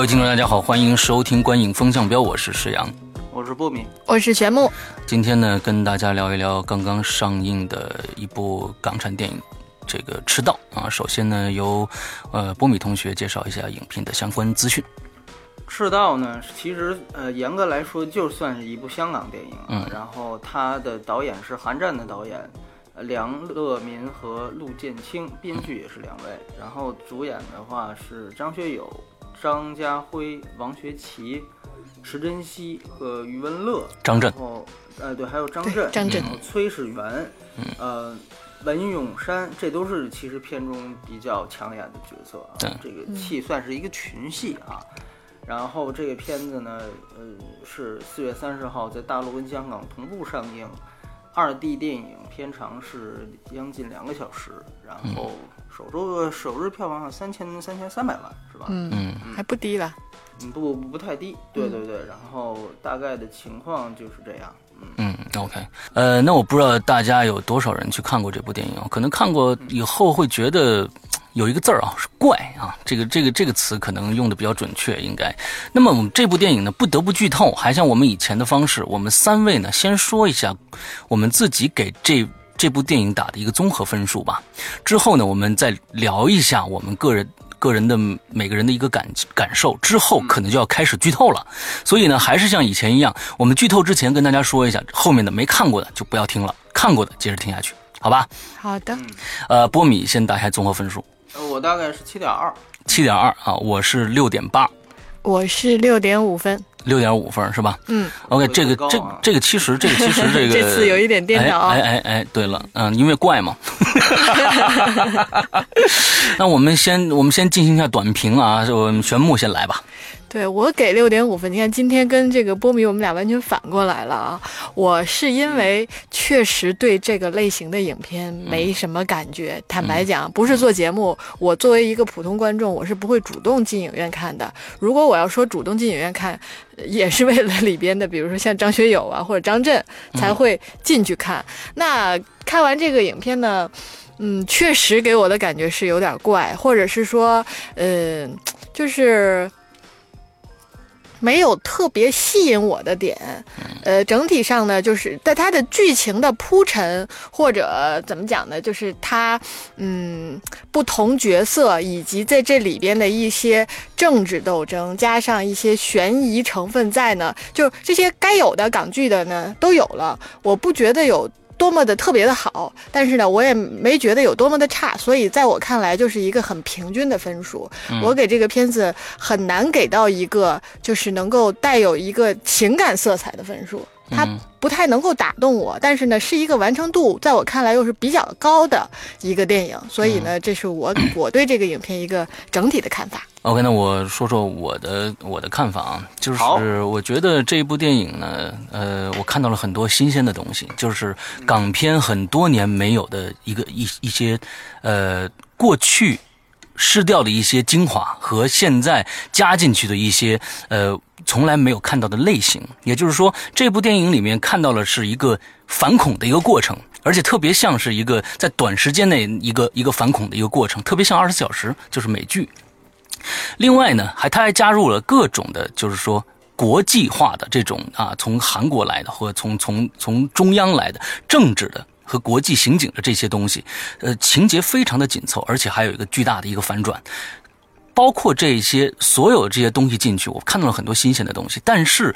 各位听众，大家好，欢迎收听《观影风向标》，我是石阳，我是不明，我是玄木。今天呢，跟大家聊一聊刚刚上映的一部港产电影，这个《赤道》啊。首先呢，由呃波米同学介绍一下影片的相关资讯。《赤道》呢，其实呃严格来说就算是一部香港电影，嗯，然后它的导演是韩战的导演梁乐民和陆建清，编剧也是两位，然后主演的话是张学友。张家辉、王学圻、池珍熙和余文乐，张震，然后呃对，还有张震，张震，崔始源，呃，文咏珊，这都是其实片中比较抢眼的角色啊。这个戏算是一个群戏啊。然后这个片子呢，呃，是四月三十号在大陆跟香港同步上映，二 D 电影，片长是将近两个小时，然后。首周首日票房三千三千三百万是吧？嗯嗯，还不低了，嗯不不太低，对对对。然后大概的情况就是这样，嗯嗯，OK，呃，那我不知道大家有多少人去看过这部电影，可能看过以后会觉得有一个字儿啊是怪啊，这个这个这个词可能用的比较准确，应该。那么我们这部电影呢，不得不剧透，还像我们以前的方式，我们三位呢先说一下我们自己给这。这部电影打的一个综合分数吧，之后呢，我们再聊一下我们个人个人的每个人的一个感感受，之后可能就要开始剧透了，所以呢，还是像以前一样，我们剧透之前跟大家说一下，后面的没看过的就不要听了，看过的接着听下去，好吧？好的。呃，波米先打开综合分数，我大概是七点二，七点二啊，我是六点八，我是六点五分。六点五分是吧？嗯，OK，这个这这个其实这个其实这个这次有一点颠倒。哎哎哎，对了，嗯，因为怪嘛。那我们先我们先进行一下短评啊，就玄木先来吧。对我给六点五分，你看今天跟这个波米我们俩完全反过来了啊！我是因为确实对这个类型的影片没什么感觉，坦白讲，不是做节目，我作为一个普通观众，我是不会主动进影院看的。如果我要说主动进影院看，也是为了里边的，比如说像张学友啊或者张震才会进去看。那看完这个影片呢，嗯，确实给我的感觉是有点怪，或者是说，嗯，就是。没有特别吸引我的点，呃，整体上呢，就是在它的剧情的铺陈或者怎么讲呢，就是它，嗯，不同角色以及在这里边的一些政治斗争，加上一些悬疑成分在呢，就这些该有的港剧的呢都有了，我不觉得有。多么的特别的好，但是呢，我也没觉得有多么的差，所以在我看来就是一个很平均的分数。我给这个片子很难给到一个就是能够带有一个情感色彩的分数。它不太能够打动我，但是呢，是一个完成度在我看来又是比较高的一个电影，所以呢，这是我我对这个影片一个整体的看法。OK，那我说说我的我的看法啊，就是我觉得这一部电影呢，呃，我看到了很多新鲜的东西，就是港片很多年没有的一个一一些呃过去失掉的一些精华和现在加进去的一些呃。从来没有看到的类型，也就是说，这部电影里面看到了是一个反恐的一个过程，而且特别像是一个在短时间内一个一个反恐的一个过程，特别像二十四小时，就是美剧。另外呢，还他还加入了各种的，就是说国际化的这种啊，从韩国来的或从从从中央来的政治的和国际刑警的这些东西，呃，情节非常的紧凑，而且还有一个巨大的一个反转。包括这些所有这些东西进去，我看到了很多新鲜的东西。但是，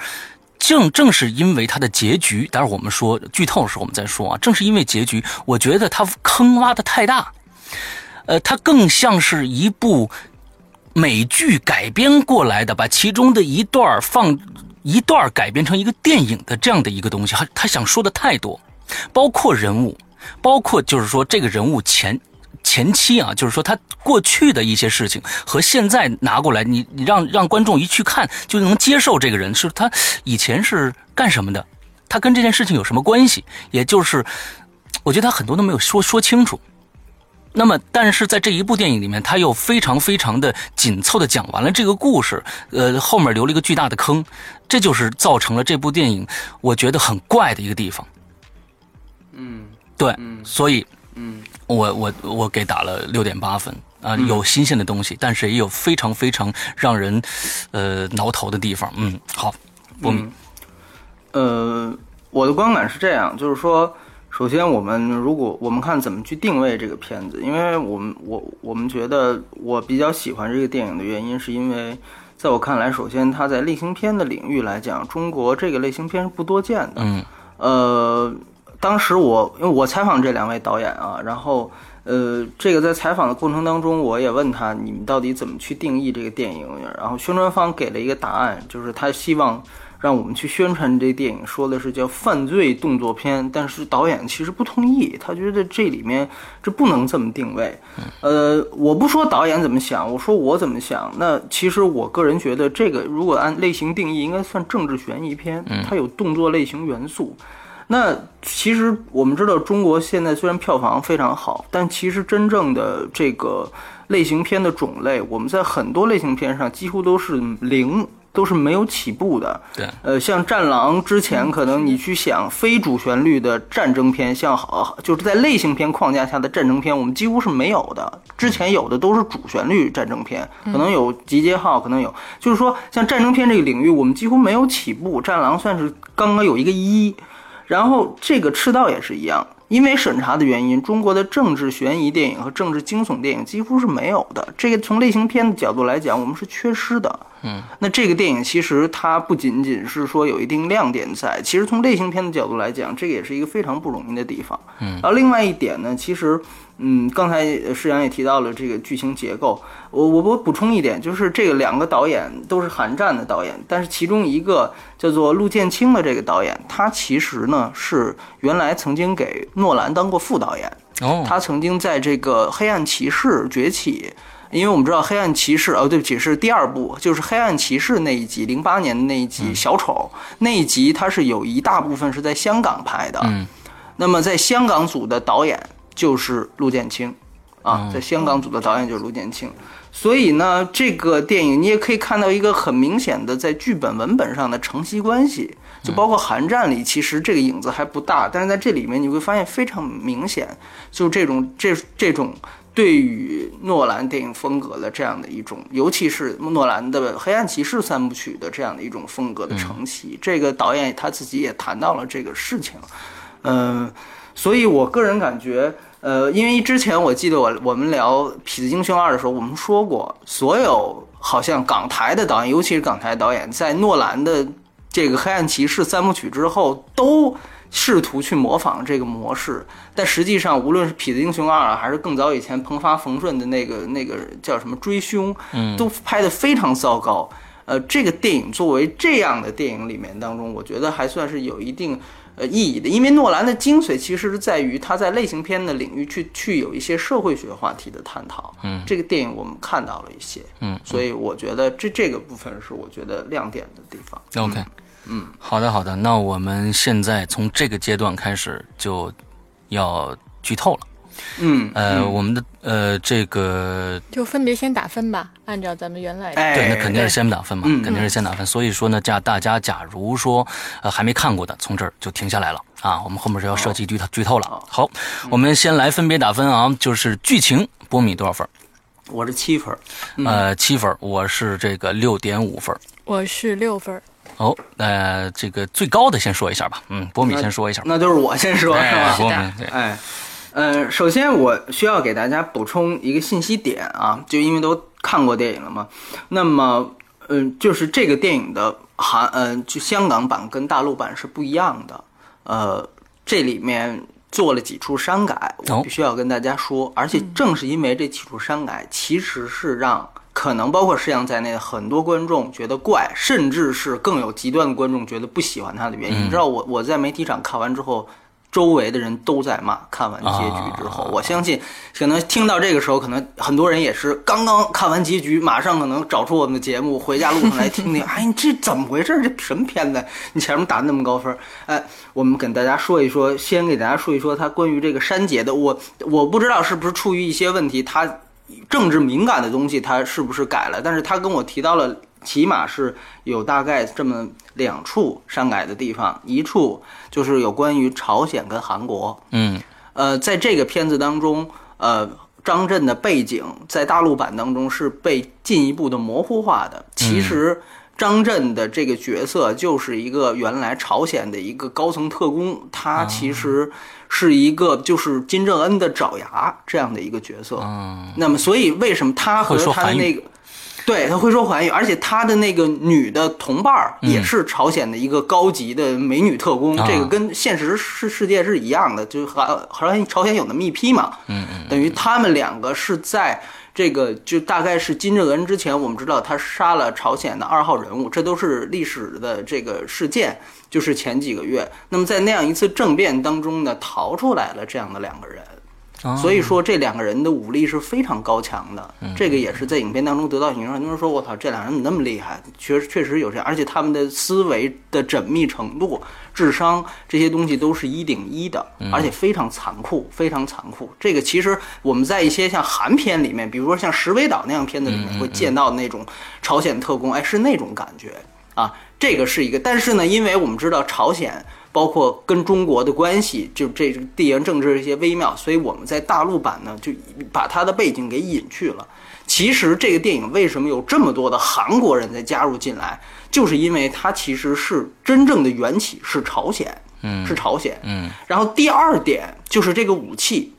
正正是因为它的结局，待会儿我们说剧透的时候我们再说啊。正是因为结局，我觉得它坑挖的太大，呃，它更像是一部美剧改编过来的，把其中的一段放一段改编成一个电影的这样的一个东西。他他想说的太多，包括人物，包括就是说这个人物前。前期啊，就是说他过去的一些事情和现在拿过来，你你让让观众一去看就能接受这个人是他以前是干什么的，他跟这件事情有什么关系？也就是我觉得他很多都没有说说清楚。那么，但是在这一部电影里面，他又非常非常的紧凑的讲完了这个故事，呃，后面留了一个巨大的坑，这就是造成了这部电影我觉得很怪的一个地方。嗯，对，所以，嗯，我我我给打了六点八分啊，有新鲜的东西，但是也有非常非常让人呃挠头的地方。嗯，好，波米，呃，我的观感是这样，就是说。首先，我们如果我们看怎么去定位这个片子，因为我们我我们觉得我比较喜欢这个电影的原因，是因为在我看来，首先它在类型片的领域来讲，中国这个类型片是不多见的。嗯。呃，当时我因为我采访这两位导演啊，然后呃，这个在采访的过程当中，我也问他你们到底怎么去定义这个电影，然后宣传方给了一个答案，就是他希望。让我们去宣传这电影，说的是叫犯罪动作片，但是导演其实不同意，他觉得这里面这不能这么定位。呃，我不说导演怎么想，我说我怎么想。那其实我个人觉得，这个如果按类型定义，应该算政治悬疑片，它有动作类型元素。那其实我们知道，中国现在虽然票房非常好，但其实真正的这个类型片的种类，我们在很多类型片上几乎都是零。都是没有起步的，对，呃，像《战狼》之前，可能你去想非主旋律的战争片，像好就是在类型片框架下的战争片，我们几乎是没有的。之前有的都是主旋律战争片，可能有《集结号》，可能有，就是说像战争片这个领域，我们几乎没有起步。《战狼》算是刚刚有一个一，然后这个《赤道》也是一样。因为审查的原因，中国的政治悬疑电影和政治惊悚电影几乎是没有的。这个从类型片的角度来讲，我们是缺失的。嗯，那这个电影其实它不仅仅是说有一定亮点在，其实从类型片的角度来讲，这个也是一个非常不容易的地方。嗯，然后另外一点呢，其实。嗯，刚才施阳也提到了这个剧情结构，我我我补充一点，就是这个两个导演都是韩战的导演，但是其中一个叫做陆建清的这个导演，他其实呢是原来曾经给诺兰当过副导演，哦，他曾经在这个《黑暗骑士崛起》，因为我们知道《黑暗骑士》哦，对不起，是第二部，就是《黑暗骑士》那一集，零八年的那一集《小丑》那一集，他是有一大部分是在香港拍的，嗯，那么在香港组的导演。就是陆建清，啊，在香港组的导演就是陆建清，所以呢，这个电影你也可以看到一个很明显的在剧本文本上的承袭关系，就包括《寒战》里，其实这个影子还不大，但是在这里面你会发现非常明显，就这种这这种对于诺兰电影风格的这样的一种，尤其是诺兰的《黑暗骑士》三部曲的这样的一种风格的承袭，这个导演他自己也谈到了这个事情，嗯。所以，我个人感觉，呃，因为之前我记得我我们聊《痞子英雄二》的时候，我们说过，所有好像港台的导演，尤其是港台导演，在诺兰的这个《黑暗骑士》三部曲之后，都试图去模仿这个模式。但实际上，无论是《痞子英雄二》还是更早以前彭发冯顺的那个那个叫什么《追凶》，都拍得非常糟糕。呃，这个电影作为这样的电影里面当中，我觉得还算是有一定。呃，意义的，因为诺兰的精髓其实是在于他在类型片的领域去去有一些社会学话题的探讨。嗯，这个电影我们看到了一些。嗯，所以我觉得这这个部分是我觉得亮点的地方。OK，嗯，好的好的，那我们现在从这个阶段开始就要剧透了。嗯，呃，我们的呃，这个就分别先打分吧，按照咱们原来对，那肯定是先打分嘛，肯定是先打分。所以说呢，假大家假如说呃还没看过的，从这儿就停下来了啊，我们后面是要涉及剧透剧透了。好，我们先来分别打分啊，就是剧情，波米多少分？我是七分，呃，七分，我是这个六点五分，我是六分。哦，呃，这个最高的先说一下吧，嗯，波米先说一下，那就是我先说，是吧？波米，对，哎。嗯，首先我需要给大家补充一个信息点啊，就因为都看过电影了嘛，那么，嗯，就是这个电影的韩，嗯，就香港版跟大陆版是不一样的，呃，这里面做了几处删改，我必须要跟大家说，而且正是因为这几处删改，其实是让可能包括施阳在内的很多观众觉得怪，甚至是更有极端的观众觉得不喜欢他的原因。你知道，我我在媒体场看完之后。周围的人都在骂。看完结局之后，我相信可能听到这个时候，可能很多人也是刚刚看完结局，马上可能找出我们的节目，回家路上来听听。哎，这怎么回事？这什么片子？你前面打那么高分？哎，我们跟大家说一说，先给大家说一说他关于这个删节的。我我不知道是不是出于一些问题，他政治敏感的东西他是不是改了？但是他跟我提到了。起码是有大概这么两处删改的地方，一处就是有关于朝鲜跟韩国。嗯，呃，在这个片子当中，呃，张震的背景在大陆版当中是被进一步的模糊化的。其实张震的这个角色就是一个原来朝鲜的一个高层特工，他其实是一个就是金正恩的爪牙这样的一个角色。嗯，那么所以为什么他和他的那个？对他会说韩语，而且他的那个女的同伴儿也是朝鲜的一个高级的美女特工，这个跟现实世世界是一样的，就和好像朝鲜有那么一批嘛，嗯嗯，等于他们两个是在这个就大概是金正恩之前，我们知道他杀了朝鲜的二号人物，这都是历史的这个事件，就是前几个月，那么在那样一次政变当中呢，逃出来了这样的两个人。所以说，这两个人的武力是非常高强的，这个也是在影片当中得到形容。很多人说：“我操，这俩人怎么那么厉害？”确实确实有这样，而且他们的思维的缜密程度、智商这些东西都是一顶一的，而且非常残酷，非常残酷。这个其实我们在一些像韩片里面，比如说像《石尾岛》那样片子里面会见到那种朝鲜特工，哎，是那种感觉啊。这个是一个，但是呢，因为我们知道朝鲜。包括跟中国的关系，就这地缘政治这些微妙，所以我们在大陆版呢，就把它的背景给隐去了。其实这个电影为什么有这么多的韩国人在加入进来，就是因为它其实是真正的缘起是朝鲜，嗯，是朝鲜，嗯。然后第二点就是这个武器，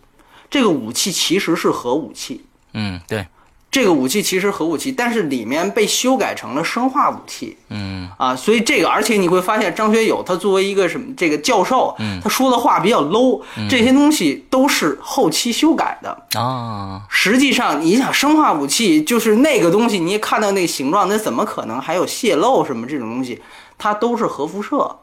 这个武器其实是核武器，嗯，对。这个武器其实核武器，但是里面被修改成了生化武器。嗯啊，所以这个，而且你会发现张学友他作为一个什么这个教授，他说的话比较 low，这些东西都是后期修改的啊。实际上，你想生化武器就是那个东西，你看到那个形状，那怎么可能还有泄漏什么这种东西？它都是核辐射。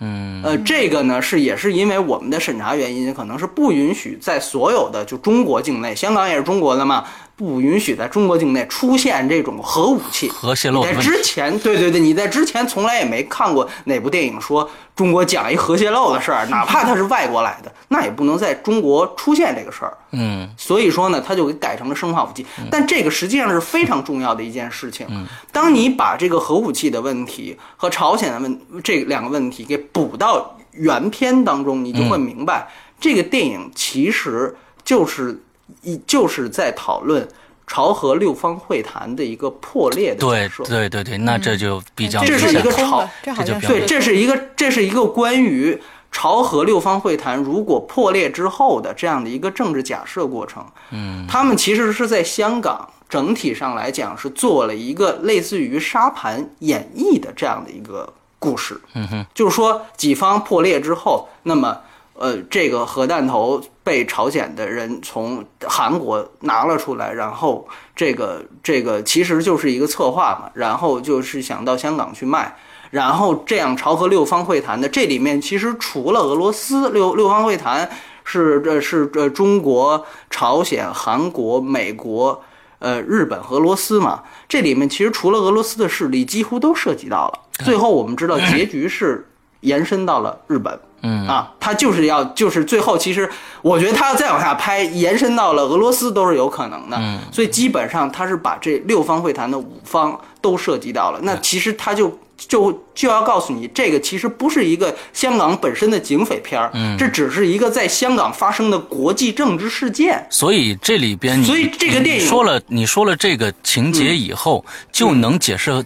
嗯，呃，这个呢是也是因为我们的审查原因，可能是不允许在所有的就中国境内，香港也是中国的嘛。不允许在中国境内出现这种核武器、核泄漏。在之前，对对对，你在之前从来也没看过哪部电影说中国讲一核泄漏的事儿，哪怕它是外国来的，那也不能在中国出现这个事儿。嗯，所以说呢，它就给改成了生化武器。但这个实际上是非常重要的一件事情。当你把这个核武器的问题和朝鲜的问这两个问题给补到原片当中，你就会明白，这个电影其实就是。一就是在讨论朝核六方会谈的一个破裂的对对对对，那这就比较这是一个朝这就对，这是一个这是一个关于朝核六方会谈如果破裂之后的这样的一个政治假设过程。嗯，他们其实是在香港整体上来讲是做了一个类似于沙盘演绎的这样的一个故事。嗯哼，就是说几方破裂之后，那么。呃，这个核弹头被朝鲜的人从韩国拿了出来，然后这个这个其实就是一个策划嘛，然后就是想到香港去卖，然后这样朝核六方会谈的这里面其实除了俄罗斯，六六方会谈是这是这中国、朝鲜、韩国、美国、呃日本、俄罗斯嘛，这里面其实除了俄罗斯的势力，几乎都涉及到了。最后我们知道结局是延伸到了日本。嗯啊，他就是要，就是最后，其实我觉得他要再往下拍，延伸到了俄罗斯都是有可能的。嗯，所以基本上他是把这六方会谈的五方都涉及到了。那其实他就就就要告诉你，这个其实不是一个香港本身的警匪片儿，嗯，这只是一个在香港发生的国际政治事件。所以这里边，所以这个电影说了，你说了这个情节以后，就能解释很。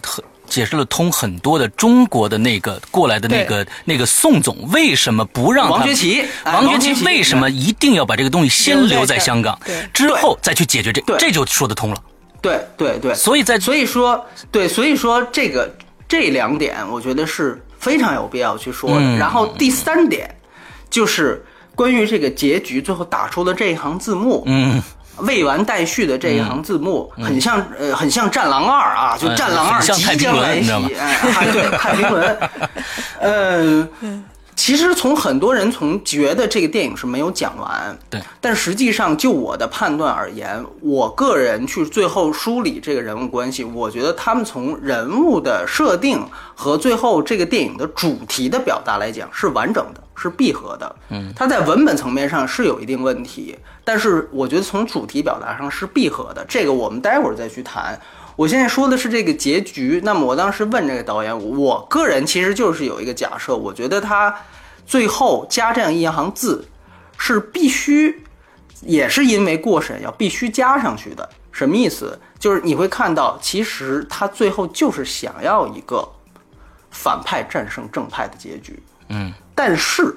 解释了通很多的中国的那个过来的那个那个宋总为什么不让王学圻？王学圻为什么一定要把这个东西先留在香港，之后再去解决这？这就说得通了。对对对，所以在所以说对，所以说这个这两点，我觉得是非常有必要去说的。然后第三点就是关于这个结局，最后打出的这一行字幕。嗯。未完待续的这一行字幕，很像呃，很像《战狼二》啊，就《战狼二》即将来袭，哎，对，太平轮。嗯，其实从很多人从觉得这个电影是没有讲完，对，但实际上就我的判断而言，我个人去最后梳理这个人物关系，我觉得他们从人物的设定和最后这个电影的主题的表达来讲是完整的，是闭合的。嗯，它在文本层面上是有一定问题，但是我觉得从主题表达上是闭合的。这个我们待会儿再去谈。我现在说的是这个结局。那么我当时问这个导演，我个人其实就是有一个假设，我觉得他。最后加这样一行字，是必须，也是因为过审要必须加上去的。什么意思？就是你会看到，其实他最后就是想要一个反派战胜正派的结局。嗯，但是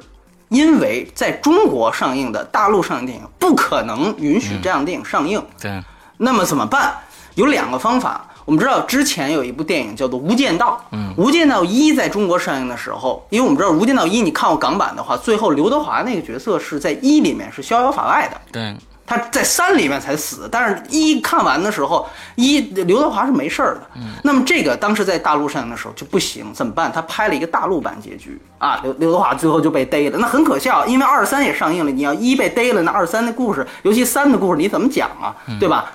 因为在中国上映的大陆上映电影不可能允许这样电影上映。对，那么怎么办？有两个方法。我们知道之前有一部电影叫做《无间道》，嗯，《无间道一》在中国上映的时候，因为我们知道《无间道一》，你看过港版的话，最后刘德华那个角色是在一里面是逍遥法外的，对，他在三里面才死，但是一看完的时候，一刘德华是没事儿的，嗯，那么这个当时在大陆上映的时候就不行，怎么办？他拍了一个大陆版结局啊，刘刘德华最后就被逮了，那很可笑，因为二三也上映了，你要一被逮了，那二三的故事，尤其三的故事你怎么讲啊，对吧？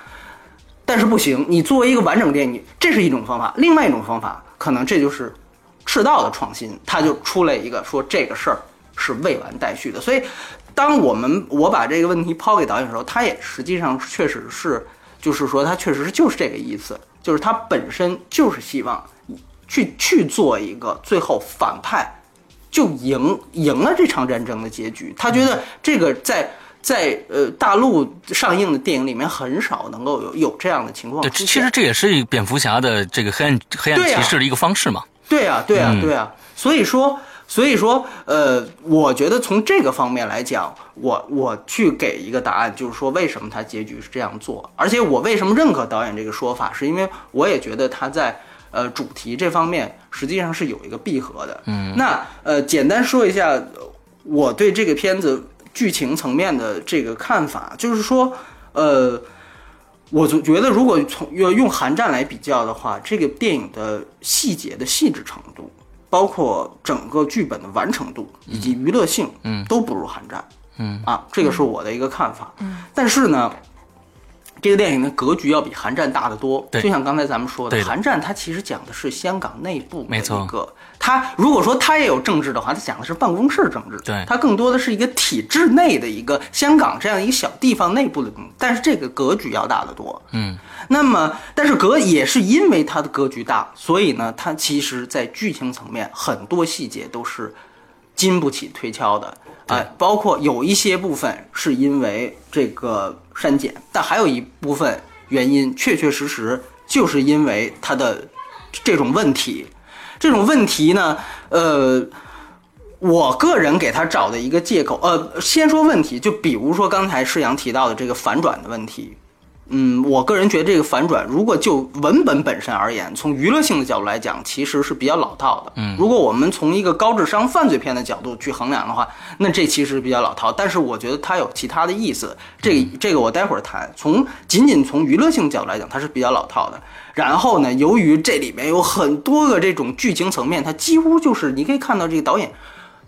但是不行，你作为一个完整电影，这是一种方法。另外一种方法，可能这就是赤道的创新，他就出来一个说这个事儿是未完待续的。所以，当我们我把这个问题抛给导演的时候，他也实际上确实是，就是说他确实是就是这个意思，就是他本身就是希望去去做一个最后反派就赢赢了这场战争的结局。他觉得这个在。在呃大陆上映的电影里面，很少能够有有这样的情况。对，其实这也是蝙蝠侠的这个黑暗黑暗骑士的一个方式嘛。对啊，对啊，对啊。所以说，所以说，呃，我觉得从这个方面来讲，我我去给一个答案，就是说为什么他结局是这样做。而且我为什么认可导演这个说法，是因为我也觉得他在呃主题这方面实际上是有一个闭合的。嗯。那呃，简单说一下我对这个片子。剧情层面的这个看法，就是说，呃，我总觉得，如果从要用《寒战》来比较的话，这个电影的细节的细致程度，包括整个剧本的完成度以及娱乐性，嗯，都不如《寒战》。嗯啊，这个是我的一个看法。嗯，但是呢。这个电影的格局要比《寒战》大得多，就像刚才咱们说的，《寒战》它其实讲的是香港内部的一个，它如果说它也有政治的话，它讲的是办公室政治，对，它更多的是一个体制内的一个香港这样一个小地方内部的东西，但是这个格局要大得多，嗯，那么但是格也是因为它的格局大，所以呢，它其实在剧情层面很多细节都是经不起推敲的。哎，包括有一些部分是因为这个删减，但还有一部分原因确确实实就是因为它的这种问题。这种问题呢，呃，我个人给他找的一个借口，呃，先说问题，就比如说刚才施阳提到的这个反转的问题。嗯，我个人觉得这个反转，如果就文本本身而言，从娱乐性的角度来讲，其实是比较老套的。嗯，如果我们从一个高智商犯罪片的角度去衡量的话，那这其实比较老套。但是我觉得它有其他的意思，这个这个我待会儿谈。从仅仅从娱乐性角度来讲，它是比较老套的。然后呢，由于这里面有很多个这种剧情层面，它几乎就是你可以看到这个导演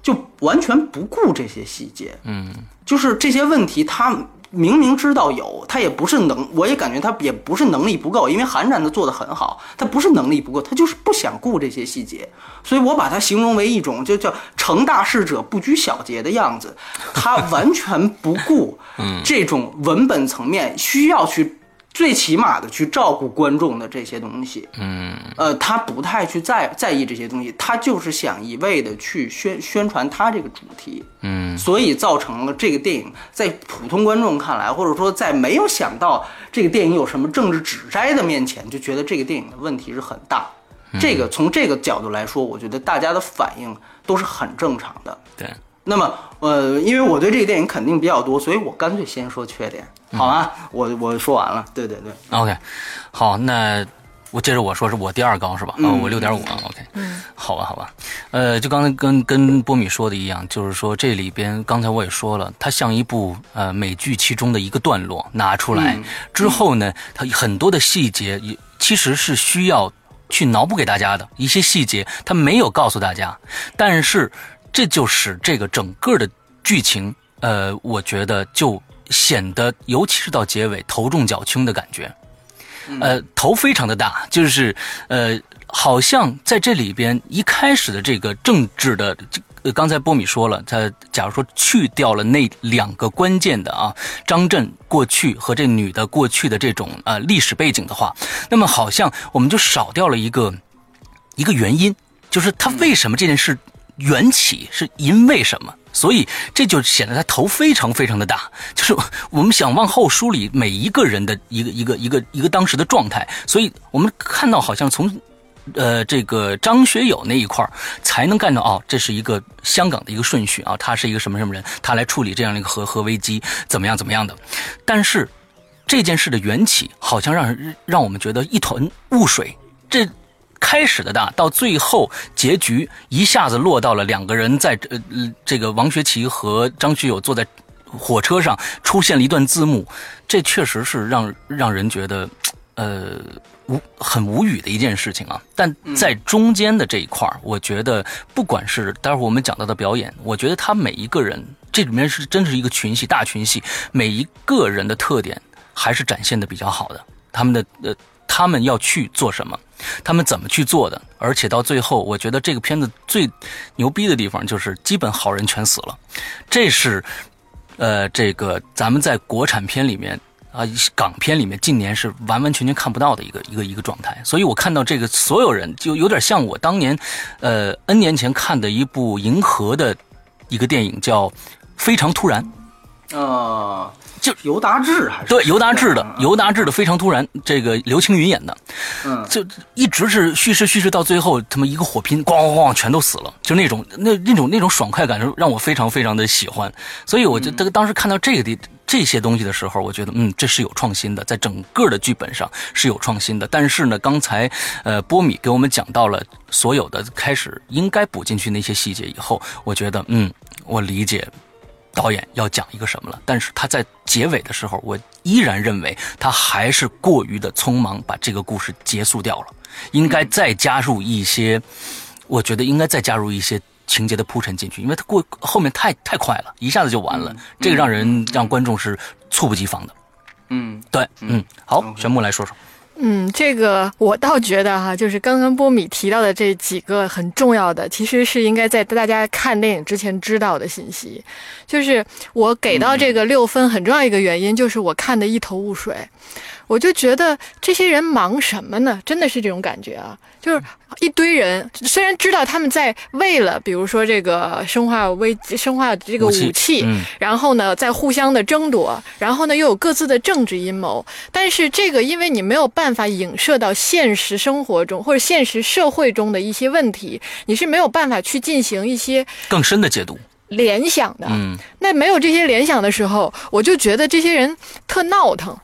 就完全不顾这些细节。嗯，就是这些问题他。明明知道有，他也不是能，我也感觉他也不是能力不够，因为寒战他做的很好，他不是能力不够，他就是不想顾这些细节，所以我把它形容为一种就叫成大事者不拘小节的样子，他完全不顾 这种文本层面需要去。最起码的去照顾观众的这些东西，嗯，呃，他不太去在在意这些东西，他就是想一味的去宣宣传他这个主题，嗯，所以造成了这个电影在普通观众看来，或者说在没有想到这个电影有什么政治指摘的面前，就觉得这个电影的问题是很大。这个从这个角度来说，我觉得大家的反应都是很正常的。对。那么，呃，因为我对这个电影肯定比较多，所以我干脆先说缺点，好吗？我我说完了，对对对，OK，好，那我接着我说是我第二高是吧？嗯，我六点五啊，OK，嗯，好吧，好吧，呃，就刚才跟跟波米说的一样，就是说这里边刚才我也说了，它像一部呃美剧其中的一个段落拿出来之后呢，它很多的细节也其实是需要去脑补给大家的一些细节，它没有告诉大家，但是。这就使这个整个的剧情，呃，我觉得就显得，尤其是到结尾头重脚轻的感觉，呃，头非常的大，就是呃，好像在这里边一开始的这个政治的，呃，刚才波米说了，他假如说去掉了那两个关键的啊，张震过去和这女的过去的这种呃历史背景的话，那么好像我们就少掉了一个一个原因，就是他为什么这件事。缘起是因为什么？所以这就显得他头非常非常的大。就是 我们想往后梳理每一个人的一个一个一个一个当时的状态，所以我们看到好像从，呃，这个张学友那一块才能看到哦，这是一个香港的一个顺序啊，他是一个什么什么人，他来处理这样的一个核核危机，怎么样怎么样的。但是这件事的缘起好像让让我们觉得一团雾水。这。开始的大，到最后结局一下子落到了两个人在呃这个王学圻和张学友坐在火车上，出现了一段字幕，这确实是让让人觉得呃无很无语的一件事情啊。但在中间的这一块我觉得不管是待会儿我们讲到的表演，我觉得他每一个人这里面是真是一个群戏大群戏，每一个人的特点还是展现的比较好的，他们的呃。他们要去做什么？他们怎么去做的？而且到最后，我觉得这个片子最牛逼的地方就是，基本好人全死了。这是，呃，这个咱们在国产片里面啊，港片里面近年是完完全全看不到的一个一个一个状态。所以我看到这个所有人，就有点像我当年，呃，N 年前看的一部银河的一个电影，叫《非常突然》啊。就尤达志还是对尤达志的尤达志的非常突然，这个刘青云演的，嗯，就一直是叙事叙事到最后，他们一个火拼，咣咣咣全都死了，就那种那那种那种爽快感，让我非常非常的喜欢。所以我就当当时看到这个的这些东西的时候，我觉得嗯，这是有创新的，在整个的剧本上是有创新的。但是呢，刚才呃波米给我们讲到了所有的开始应该补进去那些细节以后，我觉得嗯，我理解。导演要讲一个什么了？但是他在结尾的时候，我依然认为他还是过于的匆忙，把这个故事结束掉了。应该再加入一些，我觉得应该再加入一些情节的铺陈进去，因为他过后面太太快了，一下子就完了，这个让人让观众是猝不及防的。嗯，对，嗯，好，玄木来说说。嗯，这个我倒觉得哈，就是刚刚波米提到的这几个很重要的，其实是应该在大家看电影之前知道的信息。就是我给到这个六分很重要一个原因，就是我看的一头雾水。我就觉得这些人忙什么呢？真的是这种感觉啊！就是一堆人，虽然知道他们在为了，比如说这个生化危、生化这个武器，然后呢，在互相的争夺，然后呢，又有各自的政治阴谋。但是这个，因为你没有办法影射到现实生活中或者现实社会中的一些问题，你是没有办法去进行一些更深的解读、联想的。嗯，那没有这些联想的时候，我就觉得这些人特闹腾。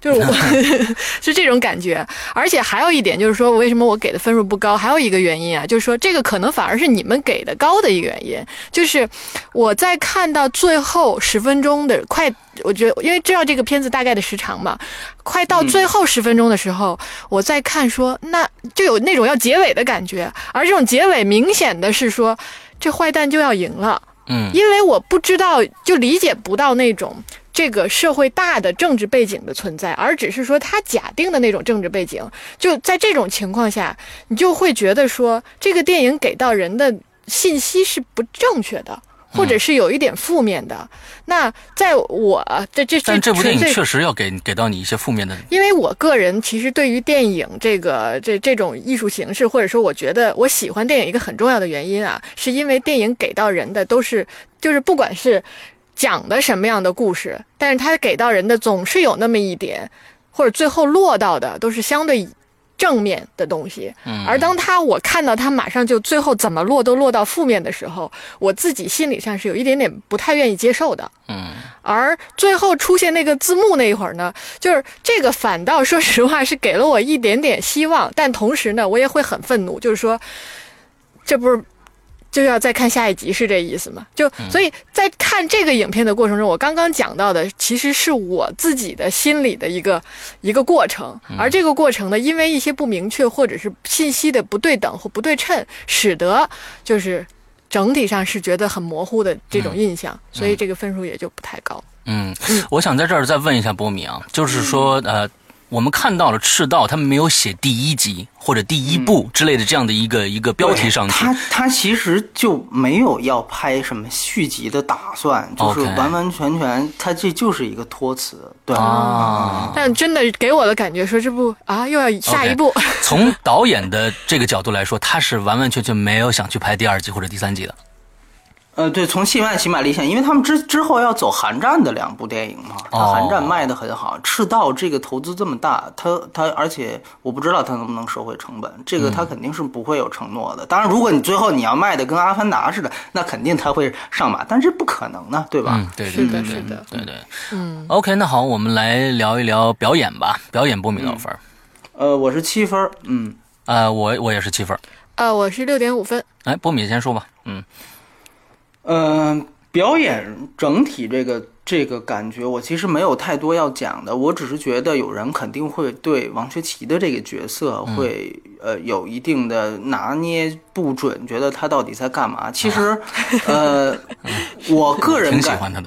就是我 是这种感觉，而且还有一点就是说，为什么我给的分数不高？还有一个原因啊，就是说这个可能反而是你们给的高的一个原因，就是我在看到最后十分钟的快，我觉得因为知道这个片子大概的时长嘛，快到最后十分钟的时候，我在看说，那就有那种要结尾的感觉，而这种结尾明显的是说，这坏蛋就要赢了，嗯，因为我不知道，就理解不到那种。这个社会大的政治背景的存在，而只是说他假定的那种政治背景，就在这种情况下，你就会觉得说这个电影给到人的信息是不正确的，或者是有一点负面的。那在我这这但这部电影确实要给给到你一些负面的，因为我个人其实对于电影这个这这种艺术形式，或者说我觉得我喜欢电影一个很重要的原因啊，是因为电影给到人的都是就是不管是。讲的什么样的故事，但是他给到人的总是有那么一点，或者最后落到的都是相对正面的东西。嗯，而当他我看到他马上就最后怎么落都落到负面的时候，我自己心理上是有一点点不太愿意接受的。嗯，而最后出现那个字幕那一会儿呢，就是这个反倒说实话是给了我一点点希望，但同时呢，我也会很愤怒，就是说，这不是。就要再看下一集是这意思吗？就所以在看这个影片的过程中，我刚刚讲到的其实是我自己的心理的一个一个过程，而这个过程呢，因为一些不明确或者是信息的不对等或不对称，使得就是整体上是觉得很模糊的这种印象，所以这个分数也就不太高。嗯，我想在这儿再问一下波米啊，就是说呃。我们看到了赤道，他们没有写第一集或者第一部之类的这样的一个一个标题上去。他他其实就没有要拍什么续集的打算，就是完完全全，他这就是一个托词，对啊。但真的给我的感觉说这部啊又要下一部。从导演的这个角度来说，他是完完全全没有想去拍第二集或者第三集的。呃，对，从戏外起码理想，因为他们之之后要走韩战的两部电影嘛，他韩战卖的很好，赤道这个投资这么大，他他而且我不知道他能不能收回成本，这个他肯定是不会有承诺的。当然，如果你最后你要卖的跟阿凡达似的，那肯定他会上马，但是不可能呢，对吧？嗯，对，是的，是的，对对，嗯。OK，那好，我们来聊一聊表演吧。表演波米多少分？呃，我是七分，嗯，呃，我我也是七分，呃，我是六点五分。哎，波米先说吧，嗯。嗯，表演整体这个这个感觉，我其实没有太多要讲的。我只是觉得有人肯定会对王学圻的这个角色会呃有一定的拿捏不准，觉得他到底在干嘛。其实，呃，我个人感，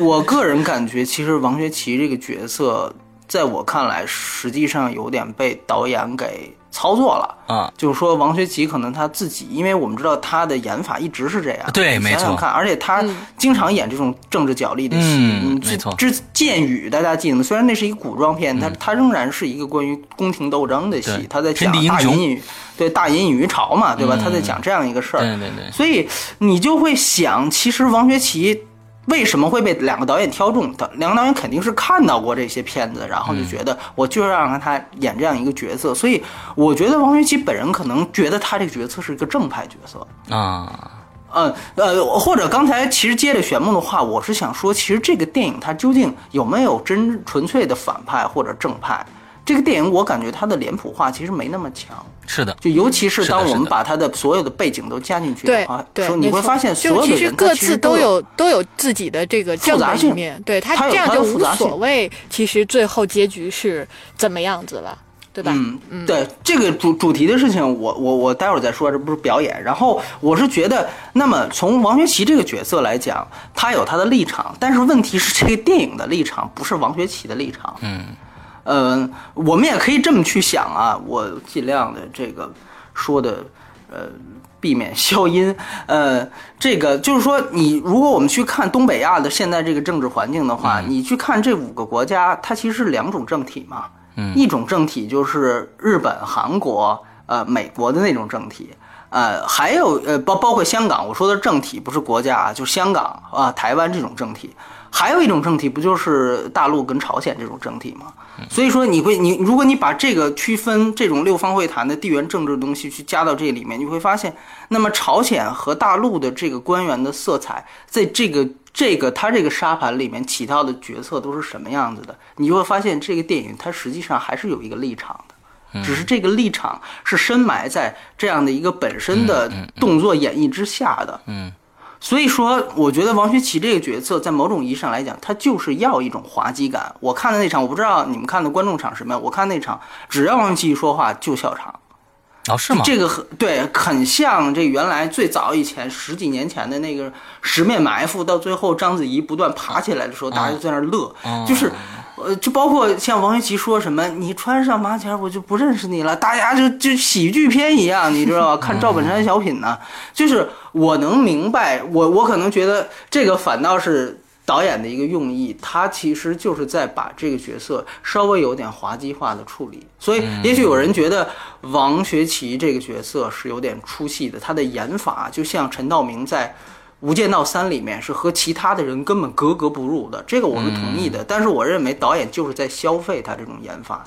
我个人感觉，其实王学圻这个角色，在我看来，实际上有点被导演给。操作了啊，就是说王学圻可能他自己，因为我们知道他的演法一直是这样，对，没错。看，而且他经常演这种政治角力的戏，嗯，没错。之剑雨大家记得吗？虽然那是一个古装片，他他仍然是一个关于宫廷斗争的戏，他在讲大隐于对大隐于朝嘛，对吧？他在讲这样一个事儿，对对对。所以你就会想，其实王学圻。为什么会被两个导演挑中？的两个导演肯定是看到过这些片子，然后就觉得我就要让他演这样一个角色。所以我觉得王学圻本人可能觉得他这个角色是一个正派角色啊。呃呃，或者刚才其实接着玄牧的话，我是想说，其实这个电影它究竟有没有真纯粹的反派或者正派？这个电影我感觉它的脸谱化其实没那么强，是的，就尤其是当我们把它的所有的背景都加进去的话，对，你会发现所有的人各自都有都有自己的这个复杂性面，对他这样就无所谓。其实最后结局是怎么样子了，对吧？嗯，对这个主主题的事情，我我我待会儿再说，这不是表演。然后我是觉得，那么从王学圻这个角色来讲，他有他的立场，但是问题是这个电影的立场不是王学圻的立场，嗯。嗯，我们也可以这么去想啊，我尽量的这个说的，呃，避免消音。呃，这个就是说，你如果我们去看东北亚的现在这个政治环境的话，你去看这五个国家，它其实是两种政体嘛。嗯，一种政体就是日本、韩国、呃美国的那种政体，呃，还有呃包包括香港，我说的政体不是国家啊，就香港啊、台湾这种政体。还有一种政体，不就是大陆跟朝鲜这种政体吗？所以说，你会你如果你把这个区分这种六方会谈的地缘政治的东西去加到这里面，你会发现，那么朝鲜和大陆的这个官员的色彩，在这个这个他这个沙盘里面起到的角色都是什么样子的？你就会发现，这个电影它实际上还是有一个立场，只是这个立场是深埋在这样的一个本身的动作演绎之下的。嗯。所以说，我觉得王学圻这个角色，在某种意义上来讲，他就是要一种滑稽感。我看的那场，我不知道你们看的观众场什么样。我看那场，只要王学圻一说话就笑场。哦，是吗？这个很对，很像这原来最早以前十几年前的那个十面埋伏，到最后章子怡不断爬起来的时候，大家就在那乐，就是。呃，就包括像王学圻说什么，你穿上马甲，我就不认识你了。大家就就喜剧片一样，你知道吧？看赵本山小品呢，就是我能明白，我我可能觉得这个反倒是导演的一个用意，他其实就是在把这个角色稍微有点滑稽化的处理。所以，也许有人觉得王学圻这个角色是有点出戏的，他的演法就像陈道明在。《无间道三》里面是和其他的人根本格格不入的，这个我是同意的。但是我认为导演就是在消费他这种研发，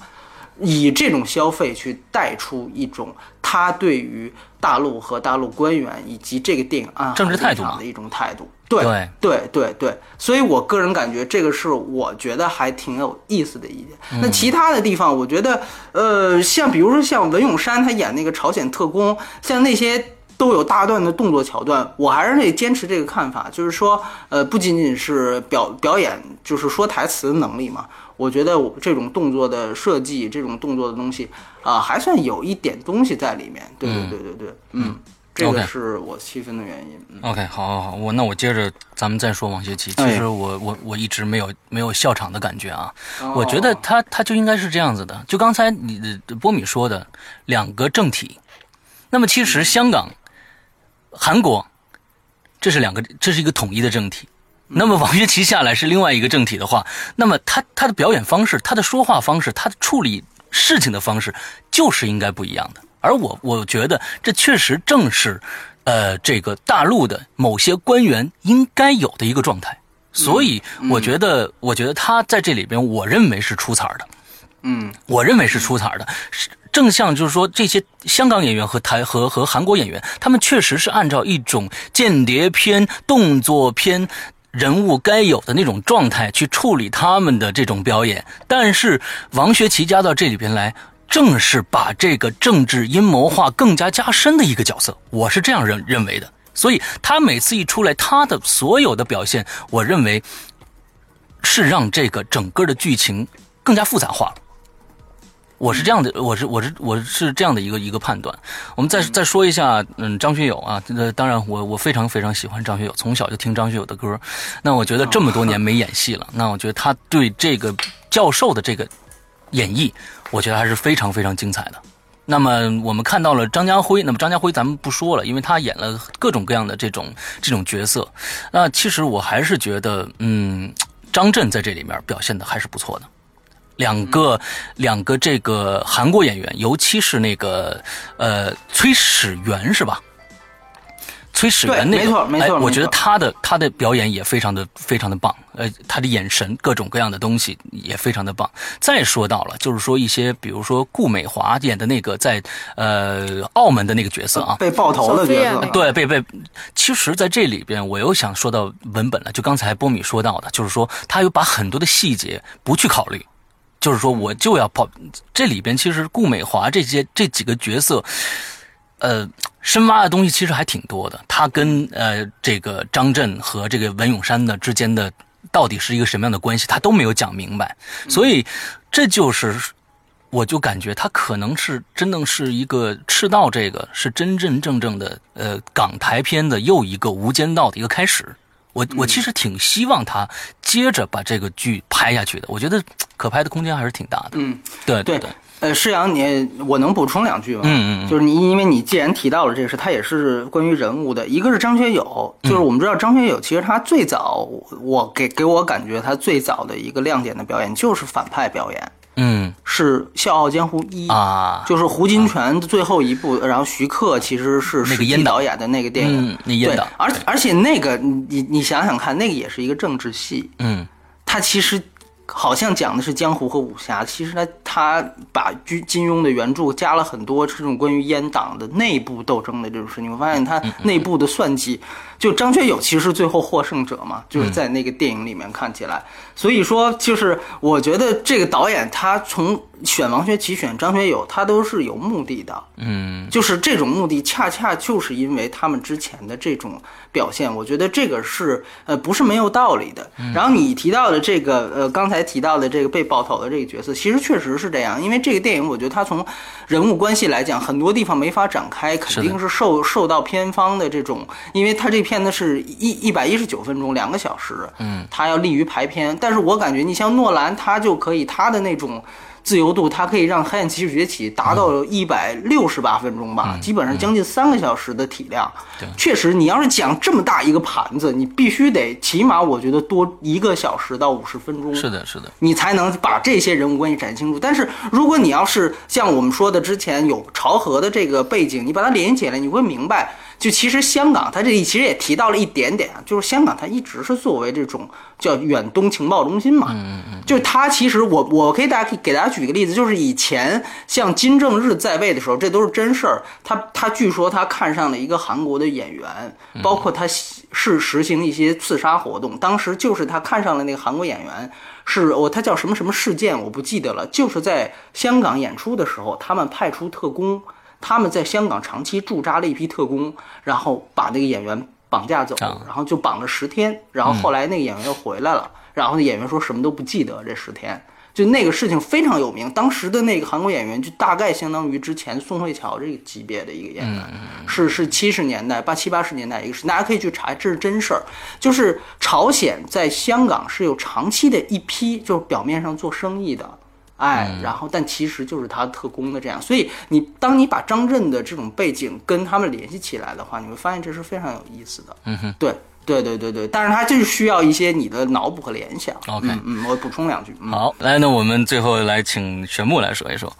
以这种消费去带出一种他对于大陆和大陆官员以及这个电影啊政治态度的一种态度。对对对对，所以我个人感觉这个是我觉得还挺有意思的一点。那其他的地方，我觉得呃，像比如说像文咏珊他演那个朝鲜特工，像那些。都有大段的动作桥段，我还是得坚持这个看法，就是说，呃，不仅仅是表表演，就是说台词的能力嘛。我觉得我这种动作的设计，这种动作的东西啊，还算有一点东西在里面。对对对对对，嗯这个是我七分的原因。OK，好，好，好，我那我接着咱们再说王学圻。其实我我我一直没有没有笑场的感觉啊，我觉得他他就应该是这样子的。就刚才你的波米说的两个正体，那么其实香港、韩国这是两个，这是一个统一的政体。那么王学圻下来是另外一个政体的话，那么他他的表演方式、他的说话方式、他的处理事情的方式就是应该不一样的。而我我觉得这确实正是，呃，这个大陆的某些官员应该有的一个状态。所以我觉得，我觉得他在这里边，我认为是出彩的。嗯，我认为是出彩的。是正像就是说，这些香港演员和台和和韩国演员，他们确实是按照一种间谍片、动作片。人物该有的那种状态去处理他们的这种表演，但是王学圻加到这里边来，正是把这个政治阴谋化更加加深的一个角色，我是这样认认为的。所以他每次一出来，他的所有的表现，我认为是让这个整个的剧情更加复杂化了。我是这样的，我是我是我是这样的一个一个判断。我们再再说一下，嗯，张学友啊，呃，当然我我非常非常喜欢张学友，从小就听张学友的歌。那我觉得这么多年没演戏了，那我觉得他对这个教授的这个演绎，我觉得还是非常非常精彩的。那么我们看到了张家辉，那么张家辉咱们不说了，因为他演了各种各样的这种这种角色。那其实我还是觉得，嗯，张震在这里面表现的还是不错的。两个两个这个韩国演员，尤其是那个呃崔始源是吧？崔始源那个，没错没错，我觉得他的他的表演也非常的非常的棒，呃，他的眼神各种各样的东西也非常的棒。再说到了，就是说一些，比如说顾美华演的那个在呃澳门的那个角色啊，被爆头的角色，对，被被。其实，在这里边，我又想说到文本了，就刚才波米说到的，就是说他有把很多的细节不去考虑。就是说，我就要跑这里边。其实顾美华这些这几个角色，呃，深挖的东西其实还挺多的。他跟呃这个张震和这个文咏珊的之间的到底是一个什么样的关系，他都没有讲明白。所以这就是，我就感觉他可能是真的是一个赤道，这个是真真正正的呃港台片的又一个无间道的一个开始。我我其实挺希望他接着把这个剧拍下去的，我觉得可拍的空间还是挺大的。嗯，对对对。呃，施阳，你我能补充两句吗？嗯嗯。就是你，因为你既然提到了这个事，他也是关于人物的。一个是张学友，就是我们知道张学友其实他最早，我给给我感觉他最早的一个亮点的表演就是反派表演。嗯，是《笑傲江湖一》啊，就是胡金铨的最后一部，然后徐克其实是那个烟导演的那个电影，那烟导，而而且那个你你想想看，那个也是一个政治戏，嗯，他其实。好像讲的是江湖和武侠，其实呢，他把金金庸的原著加了很多这种关于阉党的内部斗争的这种事情。我发现他内部的算计，就张学友其实是最后获胜者嘛，就是在那个电影里面看起来。所以说，就是我觉得这个导演他从选王学圻、选张学友，他都是有目的的。嗯，就是这种目的，恰恰就是因为他们之前的这种表现，我觉得这个是呃不是没有道理的。然后你提到的这个呃刚才提到的这个被爆头的这个角色，其实确实是这样，因为这个电影我觉得它从人物关系来讲，很多地方没法展开，肯定是受受到片方的这种，因为他这片子是一一百一十九分钟，两个小时，嗯，它要利于排片。但是我感觉你像诺兰，他就可以他的那种。自由度，他可以让《黑暗骑士崛起》达到一百六十八分钟吧，基本上将近三个小时的体量。确实，你要是讲这么大一个盘子，你必须得起码我觉得多一个小时到五十分钟。是的，是的，你才能把这些人物关系展现清楚。但是，如果你要是像我们说的之前有朝核的这个背景，你把它连起来，你会明白。就其实香港，它这里其实也提到了一点点，就是香港它一直是作为这种叫远东情报中心嘛，嗯嗯就是它其实我我可以大家给大家举个例子，就是以前像金正日在位的时候，这都是真事儿。他他据说他看上了一个韩国的演员，包括他是实行一些刺杀活动，当时就是他看上了那个韩国演员，是哦他叫什么什么事件我不记得了，就是在香港演出的时候，他们派出特工。他们在香港长期驻扎了一批特工，然后把那个演员绑架走，然后就绑了十天，然后后来那个演员又回来了，然后那演员说什么都不记得这十天，就那个事情非常有名。当时的那个韩国演员就大概相当于之前宋慧乔这个级别的一个演员，是是七十年代八七八十年代一个事，大家可以去查，这是真事儿。就是朝鲜在香港是有长期的一批，就是表面上做生意的。哎，然后但其实就是他特工的这样，所以你当你把张震的这种背景跟他们联系起来的话，你会发现这是非常有意思的。嗯哼，对对对对对，但是他就是需要一些你的脑补和联想。OK，嗯，我补充两句。好，来，那我们最后来请玄木来说一说。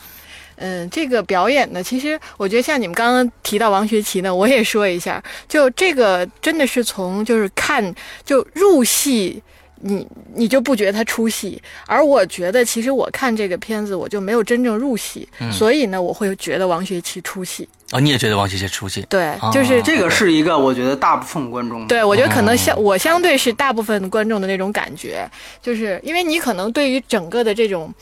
嗯，这个表演呢，其实我觉得像你们刚刚提到王学圻呢，我也说一下，就这个真的是从就是看就入戏。你你就不觉得他出戏，而我觉得其实我看这个片子我就没有真正入戏，所以呢我会觉得王学圻出戏啊，你也觉得王学圻出戏？对，就是这个是一个我觉得大部分观众，对我觉得可能相我相对是大部分观众的那种感觉，就是因为你可能对于整个的这种。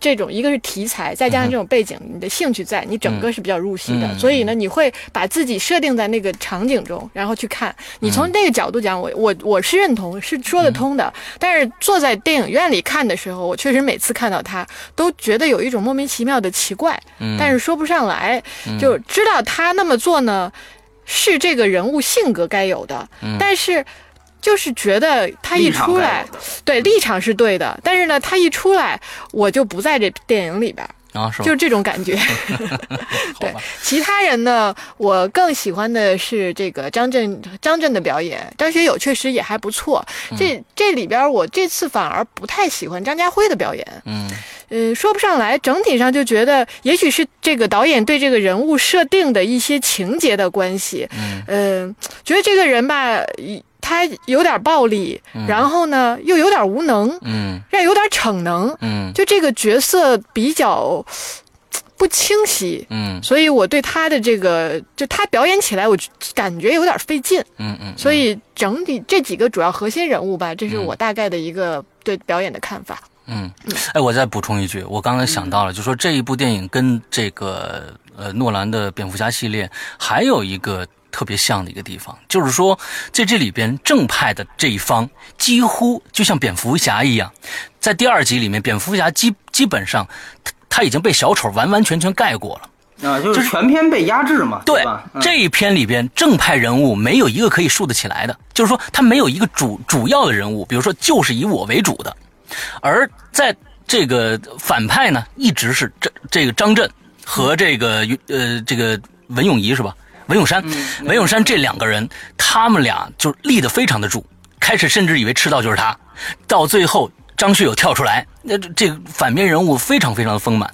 这种一个是题材，再加上这种背景，你的兴趣在，你整个是比较入戏的。所以呢，你会把自己设定在那个场景中，然后去看。你从那个角度讲，我我我是认同，是说得通的。但是坐在电影院里看的时候，我确实每次看到他，都觉得有一种莫名其妙的奇怪。但是说不上来，就知道他那么做呢，是这个人物性格该有的。但是。就是觉得他一出来，对立场是对的，但是呢，他一出来，我就不在这电影里边。啊，就是这种感觉。对，其他人呢，我更喜欢的是这个张震，张震的表演。张学友确实也还不错。这这里边，我这次反而不太喜欢张家辉的表演。嗯，呃，说不上来，整体上就觉得，也许是这个导演对这个人物设定的一些情节的关系。嗯，觉得这个人吧，他有点暴力，然后呢，又有点无能。嗯，又有点逞能。嗯，就这个角色比较。不清晰，嗯，所以我对他的这个，就他表演起来，我感觉有点费劲，嗯嗯，所以整体这几个主要核心人物吧，这是我大概的一个对表演的看法，嗯，哎，我再补充一句，我刚才想到了，就说这一部电影跟这个呃诺兰的蝙蝠侠系列还有一个特别像的一个地方，就是说在这里边正派的这一方几乎就像蝙蝠侠一样，在第二集里面，蝙蝠侠基基本上。他他已经被小丑完完全全盖过了，啊，就是全篇被压制嘛。对，这一篇里边正派人物没有一个可以竖得起来的，就是说他没有一个主主要的人物，比如说就是以我为主的，而在这个反派呢，一直是这这个张震和这个呃这个文咏仪是吧？文咏珊，文咏珊这两个人，他们俩就立得非常的住，开始甚至以为赤道就是他，到最后。张学友跳出来，那这个反面人物非常非常的丰满，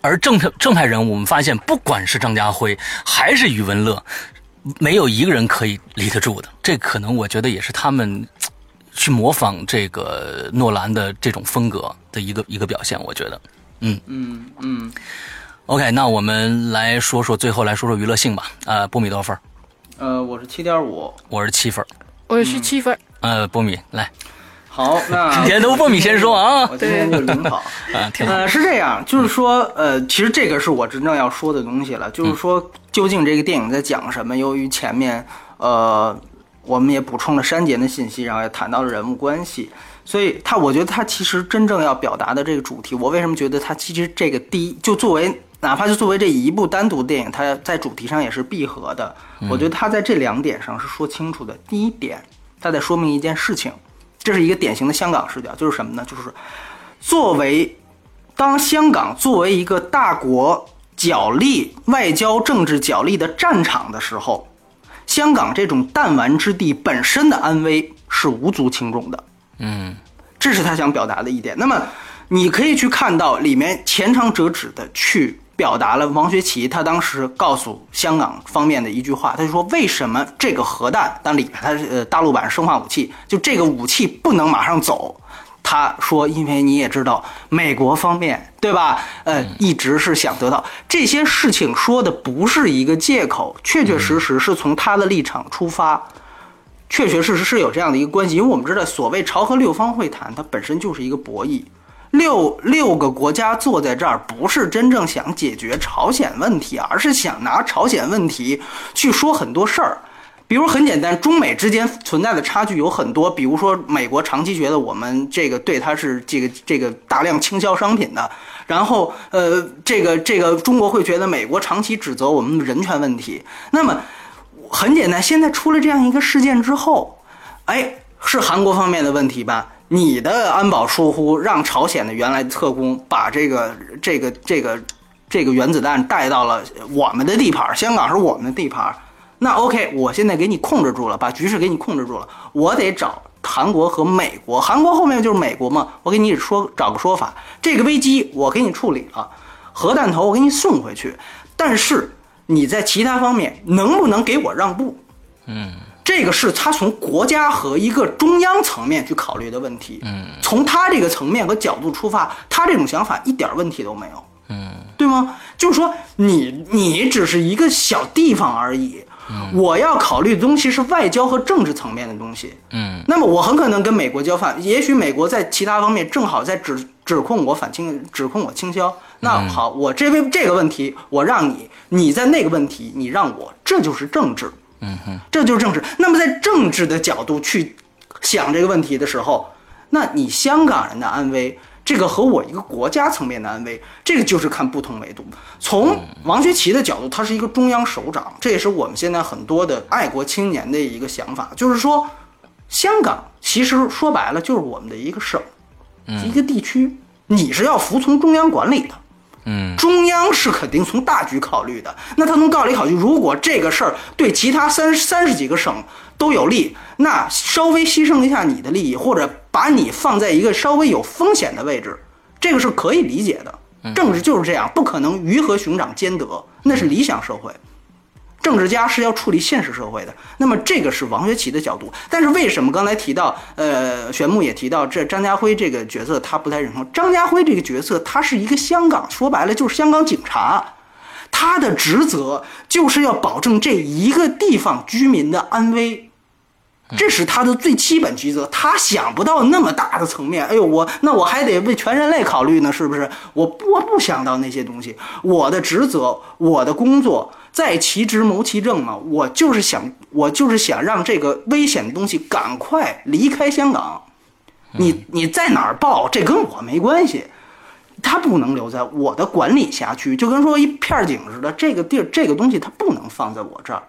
而正派正派人物，我们发现不管是张家辉还是余文乐，没有一个人可以立得住的。这可能我觉得也是他们去模仿这个诺兰的这种风格的一个一个表现。我觉得，嗯嗯嗯。OK，那我们来说说最后来说说娱乐性吧。呃，波米多少分？呃，我是七点五，我是七分，我是七分。呃，波米来。好，那 先都波米先说啊，我今天就领跑 啊，挺好。呃，是这样，就是说，呃，其实这个是我真正要说的东西了，就是说，究竟这个电影在讲什么？由于前面，呃，我们也补充了删减的信息，然后也谈到了人物关系，所以他，我觉得他其实真正要表达的这个主题，我为什么觉得他其实这个第一，就作为哪怕就作为这一部单独电影，它在主题上也是闭合的。我觉得它在这两点上是说清楚的。第一点，它在说明一件事情。这是一个典型的香港视角，就是什么呢？就是作为当香港作为一个大国角力、外交政治角力的战场的时候，香港这种弹丸之地本身的安危是无足轻重的。嗯，这是他想表达的一点。那么你可以去看到里面浅尝辄止的去。表达了王学圻他当时告诉香港方面的一句话，他就说：“为什么这个核弹当里面它是呃大陆版生化武器，就这个武器不能马上走？”他说：“因为你也知道，美国方面对吧？呃，一直是想得到这些事情，说的不是一个借口，确确实实是从他的立场出发，确确实实是有这样的一个关系。因为我们知道，所谓朝核六方会谈，它本身就是一个博弈。”六六个国家坐在这儿，不是真正想解决朝鲜问题，而是想拿朝鲜问题去说很多事儿。比如很简单，中美之间存在的差距有很多。比如说，美国长期觉得我们这个对它是这个这个大量倾销商品的，然后呃，这个这个中国会觉得美国长期指责我们人权问题。那么很简单，现在出了这样一个事件之后，哎，是韩国方面的问题吧？你的安保疏忽让朝鲜的原来的特工把这个这个这个这个原子弹带到了我们的地盘，香港是我们的地盘。那 OK，我现在给你控制住了，把局势给你控制住了。我得找韩国和美国，韩国后面就是美国嘛。我给你说找个说法，这个危机我给你处理了，核弹头我给你送回去，但是你在其他方面能不能给我让步？嗯，这个是他从国家和一个中央层面去考虑的问题。嗯，从他这个层面和角度出发，他这种想法一点问题都没有。嗯，对吗？就是说你你只是一个小地方而已。我要考虑的东西是外交和政治层面的东西，嗯，那么我很可能跟美国交换，也许美国在其他方面正好在指指控我反倾，指控我倾销。那好，我这边这个问题我让你，你在那个问题你让我，这就是政治，嗯哼，这就是政治。那么在政治的角度去想这个问题的时候，那你香港人的安危。这个和我一个国家层面的安危，这个就是看不同维度。从王学圻的角度，他是一个中央首长，这也是我们现在很多的爱国青年的一个想法，就是说，香港其实说白了就是我们的一个省，一个地区，你是要服从中央管理的。嗯，中央是肯定从大局考虑的。那他从道理考虑，如果这个事儿对其他三三十几个省都有利，那稍微牺牲一下你的利益，或者把你放在一个稍微有风险的位置，这个是可以理解的。政治就是这样，不可能鱼和熊掌兼得，那是理想社会。政治家是要处理现实社会的，那么这个是王学圻的角度。但是为什么刚才提到，呃，玄牧也提到这张家辉这个角色他不太认同。张家辉这个角色，他是一个香港，说白了就是香港警察，他的职责就是要保证这一个地方居民的安危，这是他的最基本职责。他想不到那么大的层面。哎呦，我那我还得为全人类考虑呢，是不是？我我不想到那些东西。我的职责，我的工作。在其职谋其政嘛，我就是想，我就是想让这个危险的东西赶快离开香港。你你在哪儿报，这跟我没关系，他不能留在我的管理辖区，就跟说一片警似的，这个地儿这个东西他不能放在我这儿。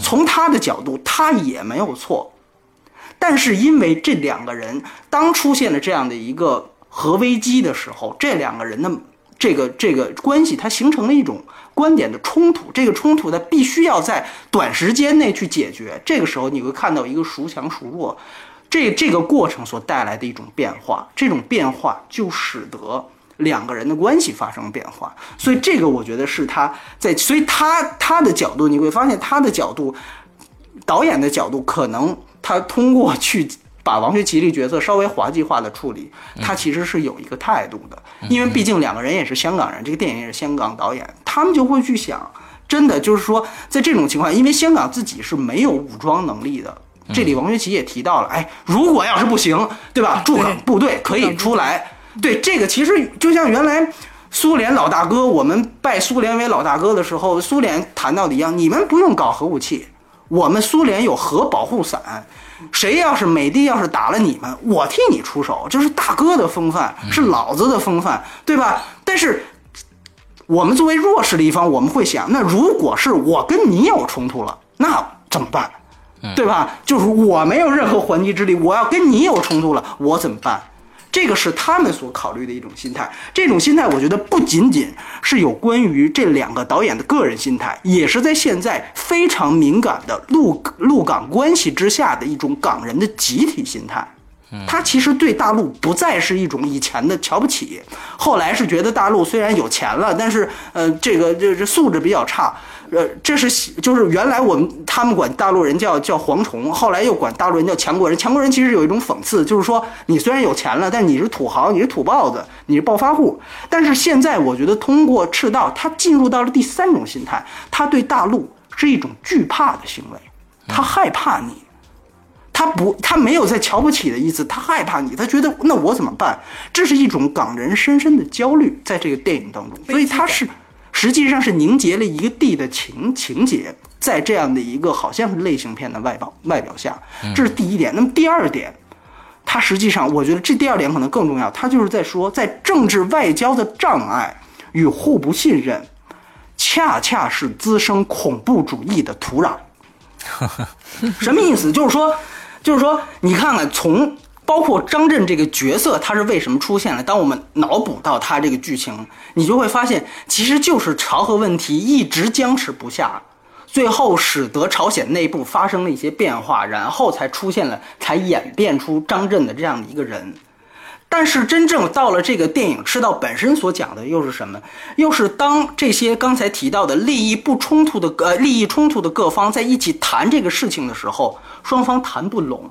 从他的角度，他也没有错，但是因为这两个人当出现了这样的一个核危机的时候，这两个人的这个这个关系，它形成了一种。观点的冲突，这个冲突它必须要在短时间内去解决。这个时候你会看到一个孰强孰弱，这这个过程所带来的一种变化，这种变化就使得两个人的关系发生变化。所以这个我觉得是他在，所以他他的角度你会发现他的角度，导演的角度可能他通过去。把王学圻这角色稍微滑稽化的处理，他其实是有一个态度的，因为毕竟两个人也是香港人，这个电影也是香港导演，他们就会去想，真的就是说，在这种情况，因为香港自己是没有武装能力的，这里王学圻也提到了，哎，如果要是不行，对吧？驻港部队可以出来，对这个其实就像原来苏联老大哥，我们拜苏联为老大哥的时候，苏联谈到的一样，你们不用搞核武器，我们苏联有核保护伞。谁要是美帝要是打了你们，我替你出手，这是大哥的风范，是老子的风范，对吧？但是我们作为弱势的一方，我们会想，那如果是我跟你有冲突了，那怎么办？对吧？就是我没有任何还击之力，我要跟你有冲突了，我怎么办？这个是他们所考虑的一种心态，这种心态我觉得不仅仅是有关于这两个导演的个人心态，也是在现在非常敏感的陆陆港关系之下的一种港人的集体心态。他其实对大陆不再是一种以前的瞧不起，后来是觉得大陆虽然有钱了，但是呃，这个这这素质比较差。呃，这是就是原来我们他们管大陆人叫叫蝗虫，后来又管大陆人叫强国人。强国人其实有一种讽刺，就是说你虽然有钱了，但你是土豪，你是土包子，你是暴发户。但是现在我觉得通过赤道，他进入到了第三种心态，他对大陆是一种惧怕的行为，他害怕你，他不他没有在瞧不起的意思，他害怕你，他觉得那我怎么办？这是一种港人深深的焦虑，在这个电影当中，所以他是。实际上是凝结了一个地的情情节，在这样的一个好像是类型片的外表外表下，这是第一点。那么第二点，他实际上我觉得这第二点可能更重要，他就是在说，在政治外交的障碍与互不信任，恰恰是滋生恐怖主义的土壤。什么意思？就是说，就是说，你看看从。包括张震这个角色，他是为什么出现了？当我们脑补到他这个剧情，你就会发现，其实就是朝核问题一直僵持不下，最后使得朝鲜内部发生了一些变化，然后才出现了，才演变出张震的这样的一个人。但是真正到了这个电影赤道本身所讲的又是什么？又是当这些刚才提到的利益不冲突的呃利益冲突的各方在一起谈这个事情的时候，双方谈不拢，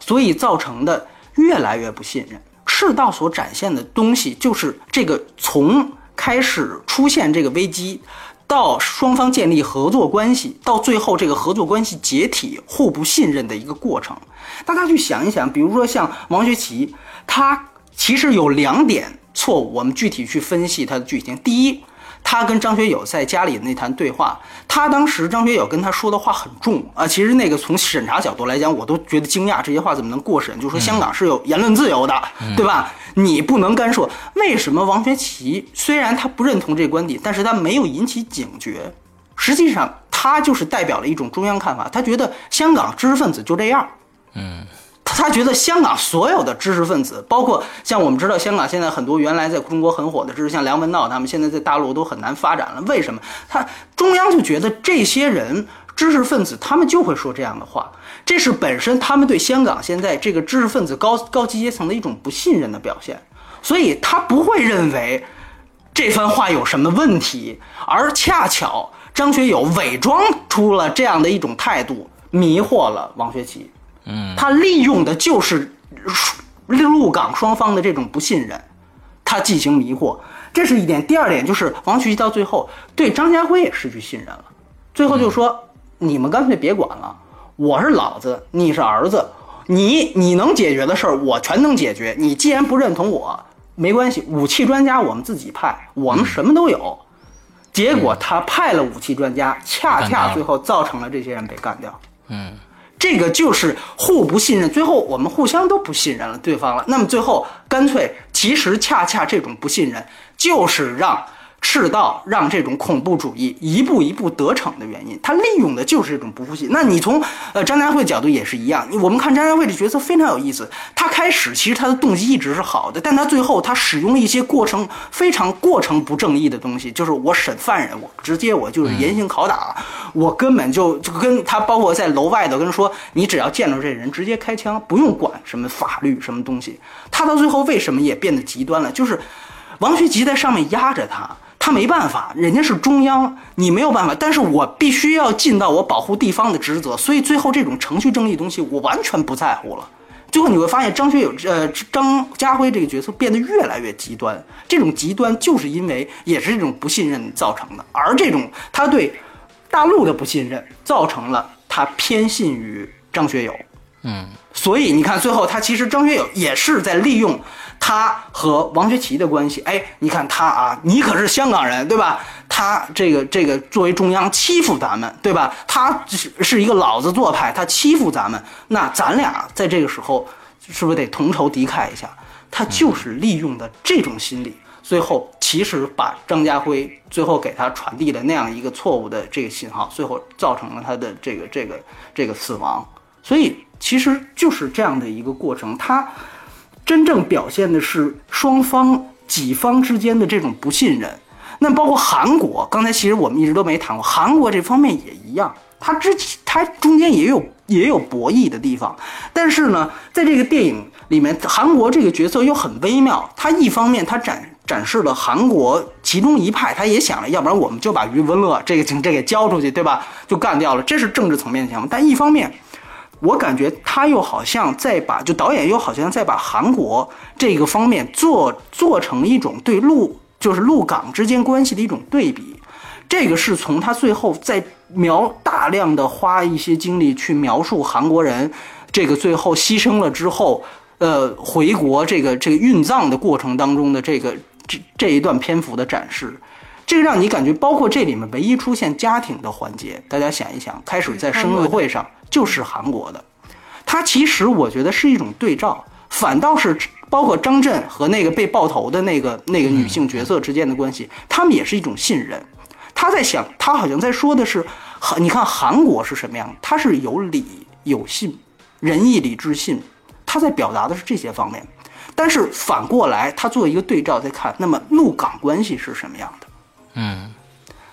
所以造成的。越来越不信任，赤道所展现的东西就是这个从开始出现这个危机，到双方建立合作关系，到最后这个合作关系解体、互不信任的一个过程。大家去想一想，比如说像王学圻，他其实有两点错误，我们具体去分析他的剧情。第一。他跟张学友在家里的那谈对话，他当时张学友跟他说的话很重啊。其实那个从审查角度来讲，我都觉得惊讶，这些话怎么能过审？就说香港是有言论自由的，对吧？你不能干涉。为什么王学圻虽然他不认同这个观点，但是他没有引起警觉？实际上，他就是代表了一种中央看法，他觉得香港知识分子就这样。嗯。他觉得香港所有的知识分子，包括像我们知道，香港现在很多原来在中国很火的知识，像梁文道他们，现在在大陆都很难发展了。为什么？他中央就觉得这些人知识分子，他们就会说这样的话，这是本身他们对香港现在这个知识分子高高级阶层的一种不信任的表现，所以他不会认为这番话有什么问题，而恰巧张学友伪装出了这样的一种态度，迷惑了王学圻。嗯，他利用的就是陆港双方的这种不信任，他进行迷惑，这是一点。第二点就是王学圻到最后对张家辉也失去信任了，最后就说你们干脆别管了，我是老子，你是儿子，你你能解决的事儿我全能解决。你既然不认同我，没关系，武器专家我们自己派，我们什么都有。结果他派了武器专家，恰恰最后造成了这些人被干掉。嗯。这个就是互不信任，最后我们互相都不信任了对方了。那么最后干脆，其实恰恰这种不信任，就是让。赤道让这种恐怖主义一步一步得逞的原因，他利用的就是这种不服气。那你从呃张家辉角度也是一样，我们看张家辉这角色非常有意思。他开始其实他的动机一直是好的，但他最后他使用了一些过程非常过程不正义的东西，就是我审犯人，我直接我就是严刑拷打，我根本就就跟他包括在楼外头跟说，你只要见着这人直接开枪，不用管什么法律什么东西。他到最后为什么也变得极端了？就是王学吉在上面压着他。他没办法，人家是中央，你没有办法。但是我必须要尽到我保护地方的职责，所以最后这种程序正义东西我完全不在乎了。最后你会发现，张学友呃张家辉这个角色变得越来越极端，这种极端就是因为也是这种不信任造成的，而这种他对大陆的不信任，造成了他偏信于张学友。嗯，所以你看最后他其实张学友也是在利用。他和王学圻的关系，哎，你看他啊，你可是香港人，对吧？他这个这个作为中央欺负咱们，对吧？他是是一个老子做派，他欺负咱们，那咱俩在这个时候是不是得同仇敌忾一下？他就是利用的这种心理，最后其实把张家辉最后给他传递了那样一个错误的这个信号，最后造成了他的这个这个这个死亡。所以其实就是这样的一个过程，他。真正表现的是双方己方之间的这种不信任。那包括韩国，刚才其实我们一直都没谈过，韩国这方面也一样，它之它中间也有也有博弈的地方。但是呢，在这个电影里面，韩国这个角色又很微妙。他一方面他展展示了韩国其中一派，他也想了，要不然我们就把余文乐这个情这给交出去，对吧？就干掉了，这是政治层面的想法。但一方面。我感觉他又好像在把，就导演又好像在把韩国这个方面做做成一种对陆就是陆港之间关系的一种对比。这个是从他最后在描大量的花一些精力去描述韩国人这个最后牺牲了之后，呃，回国这个这个运葬的过程当中的这个这这一段篇幅的展示。这个让你感觉，包括这里面唯一出现家庭的环节，大家想一想，开始在生日会上就是韩国的，它其实我觉得是一种对照，反倒是包括张震和那个被爆头的那个那个女性角色之间的关系，他们也是一种信任。他在想，他好像在说的是，你看韩国是什么样？他是有理有信，仁义礼智信，他在表达的是这些方面。但是反过来，他做一个对照，再看，那么陆港关系是什么样的？嗯，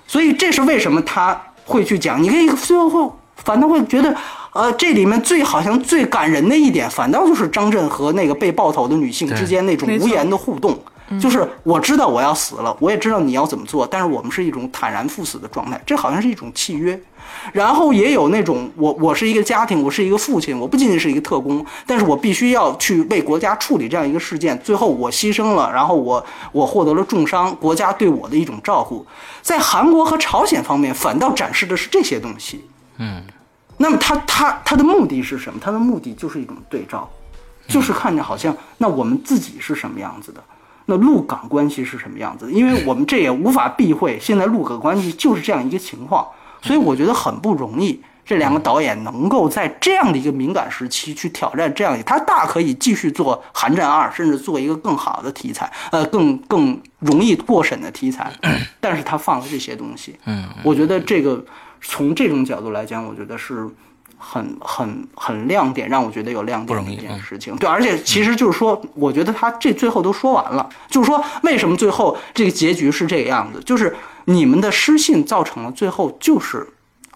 所以这是为什么他会去讲。你可以最后会反倒会觉得，呃，这里面最好像最感人的一点，反倒就是张震和那个被爆头的女性之间那种无言的互动。就是我知道我要死了，我也知道你要怎么做，但是我们是一种坦然赴死的状态，这好像是一种契约。然后也有那种我我是一个家庭，我是一个父亲，我不仅仅是一个特工，但是我必须要去为国家处理这样一个事件，最后我牺牲了，然后我我获得了重伤，国家对我的一种照顾。在韩国和朝鲜方面，反倒展示的是这些东西。嗯，那么他他他的目的是什么？他的目的就是一种对照，就是看着好像那我们自己是什么样子的。那陆港关系是什么样子？因为我们这也无法避讳，现在陆港关系就是这样一个情况，所以我觉得很不容易。这两个导演能够在这样的一个敏感时期去挑战这样，他大可以继续做《寒战二》，甚至做一个更好的题材，呃，更更容易过审的题材。但是他放了这些东西，嗯，我觉得这个从这种角度来讲，我觉得是。很很很亮点，让我觉得有亮点的一件事情。对，而且其实就是说，我觉得他这最后都说完了，就是说为什么最后这个结局是这个样子，就是你们的失信造成了最后就是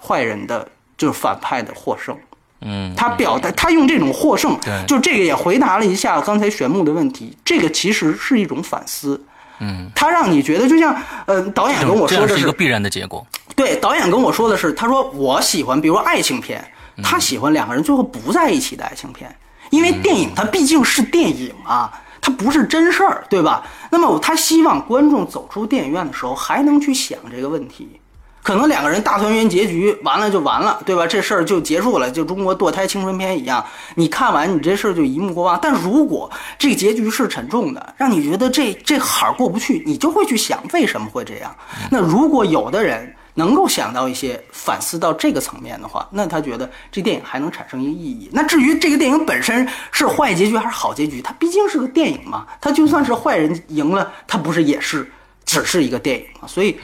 坏人的，就是反派的获胜。嗯，他表达他用这种获胜，就这个也回答了一下刚才玄牧的问题。这个其实是一种反思。嗯，他让你觉得就像呃，导演跟我说的是一个必然的结果。对，导演跟我说的是，他说我喜欢，比如说爱情片。他喜欢两个人最后不在一起的爱情片，因为电影它毕竟是电影啊，它不是真事儿，对吧？那么他希望观众走出电影院的时候还能去想这个问题，可能两个人大团圆结局完了就完了，对吧？这事儿就结束了，就中国堕胎青春片一样，你看完你这事儿就一目过望。但如果这个结局是沉重的，让你觉得这这坎儿过不去，你就会去想为什么会这样。那如果有的人。能够想到一些反思到这个层面的话，那他觉得这电影还能产生一个意义。那至于这个电影本身是坏结局还是好结局，它毕竟是个电影嘛，它就算是坏人赢了，它不是也是只是一个电影嘛？所以，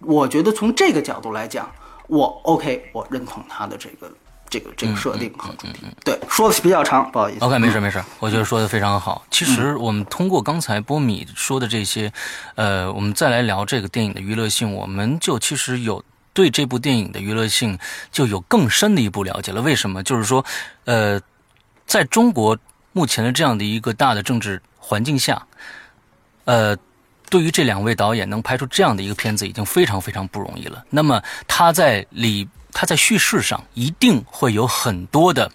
我觉得从这个角度来讲，我 OK，我认同他的这个。这个这个设定和主题，对，说的比较长，不好意思。OK，没事没事，我觉得说的非常好。其实我们通过刚才波米说的这些，呃，我们再来聊这个电影的娱乐性，我们就其实有对这部电影的娱乐性就有更深的一步了解了。为什么？就是说，呃，在中国目前的这样的一个大的政治环境下，呃，对于这两位导演能拍出这样的一个片子，已经非常非常不容易了。那么他在里。他在叙事上一定会有很多的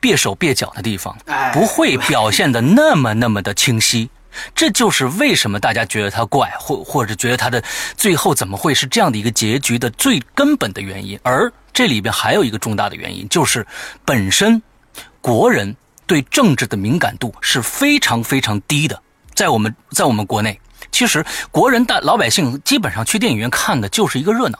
蹩手蹩脚的地方，不会表现的那么那么的清晰。这就是为什么大家觉得他怪，或或者觉得他的最后怎么会是这样的一个结局的最根本的原因。而这里边还有一个重大的原因，就是本身国人对政治的敏感度是非常非常低的。在我们在我们国内，其实国人大老百姓基本上去电影院看的就是一个热闹。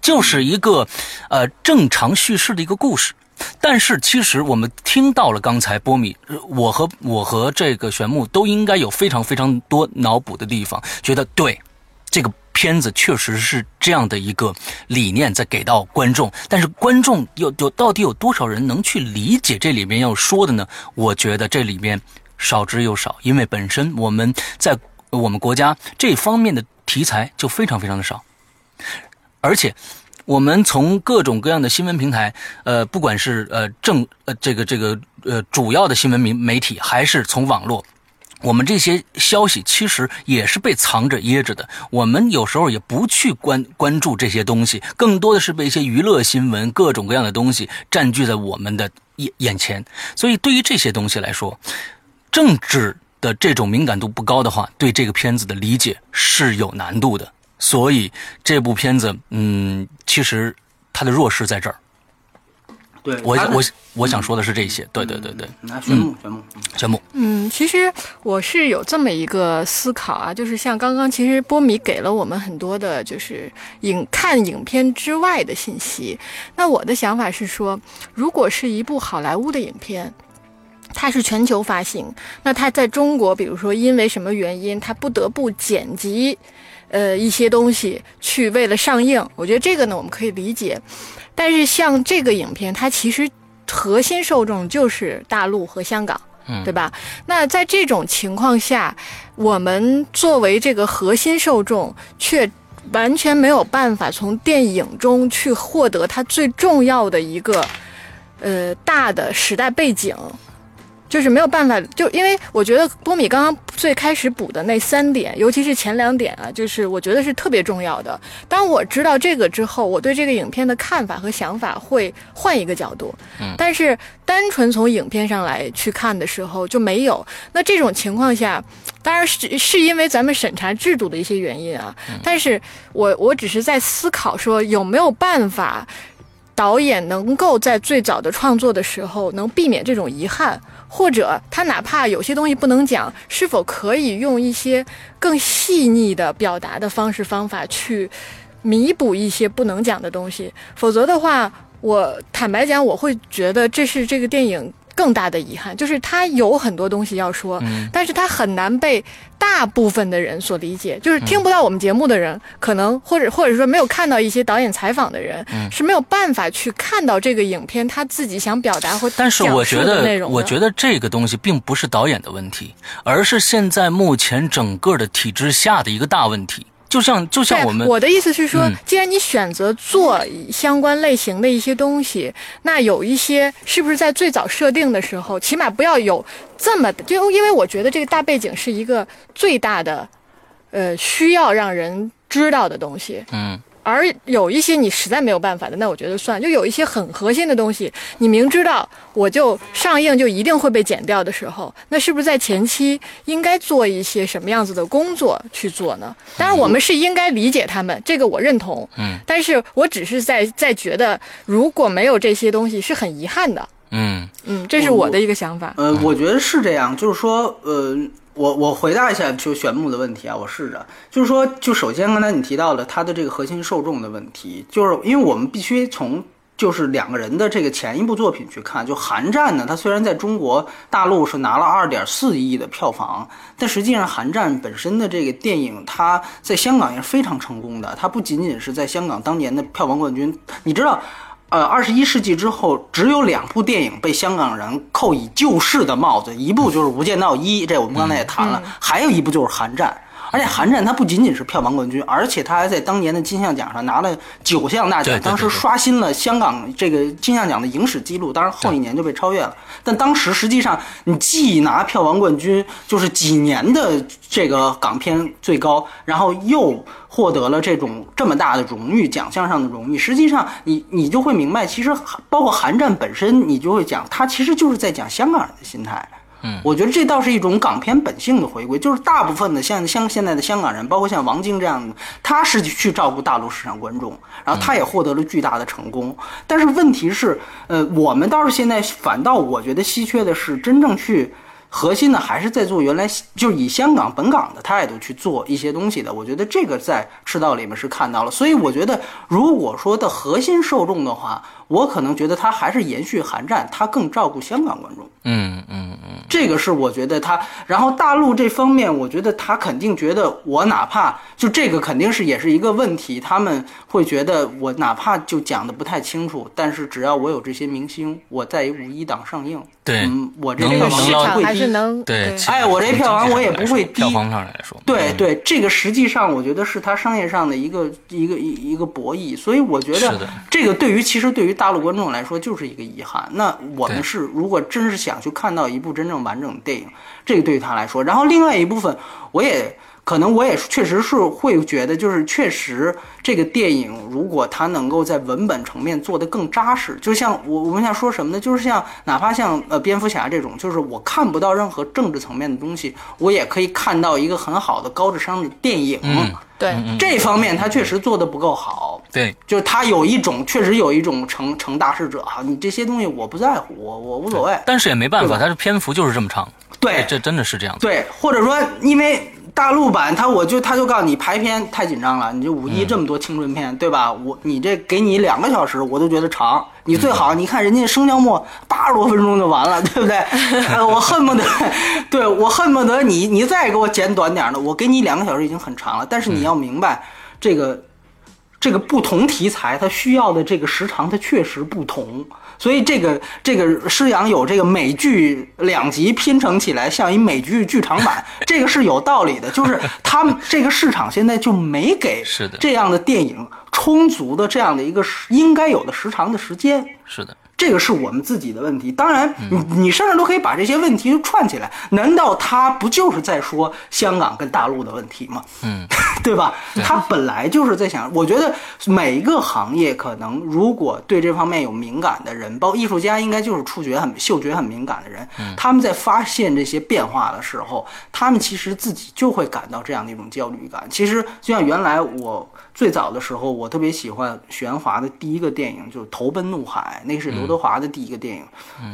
就是一个，呃，正常叙事的一个故事，但是其实我们听到了刚才波米，我和我和这个玄木都应该有非常非常多脑补的地方，觉得对，这个片子确实是这样的一个理念在给到观众，但是观众有有到底有多少人能去理解这里面要说的呢？我觉得这里面少之又少，因为本身我们在我们国家这方面的题材就非常非常的少。而且，我们从各种各样的新闻平台，呃，不管是呃正呃这个这个呃主要的新闻媒媒体，还是从网络，我们这些消息其实也是被藏着掖着的。我们有时候也不去关关注这些东西，更多的是被一些娱乐新闻、各种各样的东西占据在我们的眼眼前。所以，对于这些东西来说，政治的这种敏感度不高的话，对这个片子的理解是有难度的。所以这部片子，嗯，其实它的弱势在这儿。对，我我我想说的是这些。对对对对，那玄木玄木玄木。嗯，其实我是有这么一个思考啊，就是像刚刚其实波米给了我们很多的，就是影看影片之外的信息。那我的想法是说，如果是一部好莱坞的影片。它是全球发行，那它在中国，比如说因为什么原因，它不得不剪辑，呃，一些东西去为了上映。我觉得这个呢，我们可以理解。但是像这个影片，它其实核心受众就是大陆和香港，对吧？那在这种情况下，我们作为这个核心受众，却完全没有办法从电影中去获得它最重要的一个，呃，大的时代背景。就是没有办法，就因为我觉得波米刚刚最开始补的那三点，尤其是前两点啊，就是我觉得是特别重要的。当我知道这个之后，我对这个影片的看法和想法会换一个角度。嗯，但是单纯从影片上来去看的时候就没有。那这种情况下，当然是是因为咱们审查制度的一些原因啊。但是我我只是在思考说有没有办法，导演能够在最早的创作的时候能避免这种遗憾。或者他哪怕有些东西不能讲，是否可以用一些更细腻的表达的方式方法去弥补一些不能讲的东西？否则的话，我坦白讲，我会觉得这是这个电影。更大的遗憾就是他有很多东西要说，但是他很难被大部分的人所理解。就是听不到我们节目的人，可能或者或者说没有看到一些导演采访的人，是没有办法去看到这个影片他自己想表达或但是我觉得，我觉得这个东西并不是导演的问题，而是现在目前整个的体制下的一个大问题。就像就像我们，我的意思是说，既然你选择做相关类型的一些东西，那有一些是不是在最早设定的时候，起码不要有这么就因为我觉得这个大背景是一个最大的，呃，需要让人知道的东西。嗯。而有一些你实在没有办法的，那我觉得算。就有一些很核心的东西，你明知道我就上映就一定会被剪掉的时候，那是不是在前期应该做一些什么样子的工作去做呢？当然，我们是应该理解他们，这个我认同。嗯，但是我只是在在觉得，如果没有这些东西，是很遗憾的。嗯嗯，这是我的一个想法。呃，我觉得是这样，就是说，呃。我我回答一下就玄木的问题啊，我试着就是说，就首先刚才你提到了他的这个核心受众的问题，就是因为我们必须从就是两个人的这个前一部作品去看，就《寒战》呢，它虽然在中国大陆是拿了二点四亿的票房，但实际上《寒战》本身的这个电影，它在香港也是非常成功的，它不仅仅是在香港当年的票房冠军，你知道。呃，二十一世纪之后，只有两部电影被香港人扣以救世的帽子，一部就是《无间道一》，这我们刚才也谈了，还有一部就是《寒战》。而且《韩战》它不仅仅是票房冠军，而且它还在当年的金像奖上拿了九项大奖，当时刷新了香港这个金像奖的影史记录。当然后一年就被超越了，但当时实际上你既拿票房冠军，就是几年的这个港片最高，然后又获得了这种这么大的荣誉，奖项上的荣誉。实际上你你就会明白，其实包括《韩战》本身，你就会讲，它其实就是在讲香港人的心态。嗯，我觉得这倒是一种港片本性的回归，就是大部分的像像现在的香港人，包括像王晶这样的，他是去照顾大陆市场观众，然后他也获得了巨大的成功。但是问题是，呃，我们倒是现在反倒我觉得稀缺的是真正去。核心呢，还是在做原来就是以香港本港的态度去做一些东西的。我觉得这个在赤道里面是看到了，所以我觉得如果说的核心受众的话，我可能觉得他还是延续韩战，他更照顾香港观众。嗯嗯嗯，这个是我觉得他。然后大陆这方面，我觉得他肯定觉得我哪怕就这个肯定是也是一个问题，他们会觉得我哪怕就讲的不太清楚，但是只要我有这些明星，我在五一档上映。对，我这个市场会低，对，哎，我这票房我也不会低。票房上来说，对对，这个实际上我觉得是他商业上的一个一个一一个博弈，所以我觉得这个对于其实对于大陆观众来说就是一个遗憾。那我们是如果真是想去看到一部真正完整的电影，这个对于他来说，然后另外一部分我也。可能我也确实是会觉得，就是确实这个电影，如果它能够在文本层面做得更扎实，就像我我们想说什么呢？就是像哪怕像呃蝙蝠侠这种，就是我看不到任何政治层面的东西，我也可以看到一个很好的高智商的电影。对这方面，他确实做得不够好。对，就是他有一种确实有一种成成大事者哈，你这些东西我不在乎，我我无所谓。但是也没办法，他的篇幅就是这么长。对，这真的是这样。对，或者说因为。大陆版他我就他就告诉你排片太紧张了，你这五一这么多青春片，对吧？我你这给你两个小时，我都觉得长。你最好你看人家生姜末八十多分钟就完了，对不 对？我恨不得，对我恨不得你你再给我剪短点的，我给你两个小时已经很长了。但是你要明白，这个这个不同题材它需要的这个时长它确实不同。所以这个这个施洋有这个美剧两集拼成起来像一美剧剧场版，这个是有道理的，就是他们 这个市场现在就没给这样的电影充足的这样的一个应该有的时长的时间。是的。这个是我们自己的问题，当然，你你甚至都可以把这些问题串起来。难道他不就是在说香港跟大陆的问题吗？嗯，对吧？他本来就是在想，我觉得每一个行业可能如果对这方面有敏感的人，包括艺术家，应该就是触觉很、嗅觉很敏感的人。他们在发现这些变化的时候，他们其实自己就会感到这样的一种焦虑感。其实就像原来我。最早的时候，我特别喜欢许鞍华的第一个电影，就是《投奔怒海》，那是刘德华的第一个电影，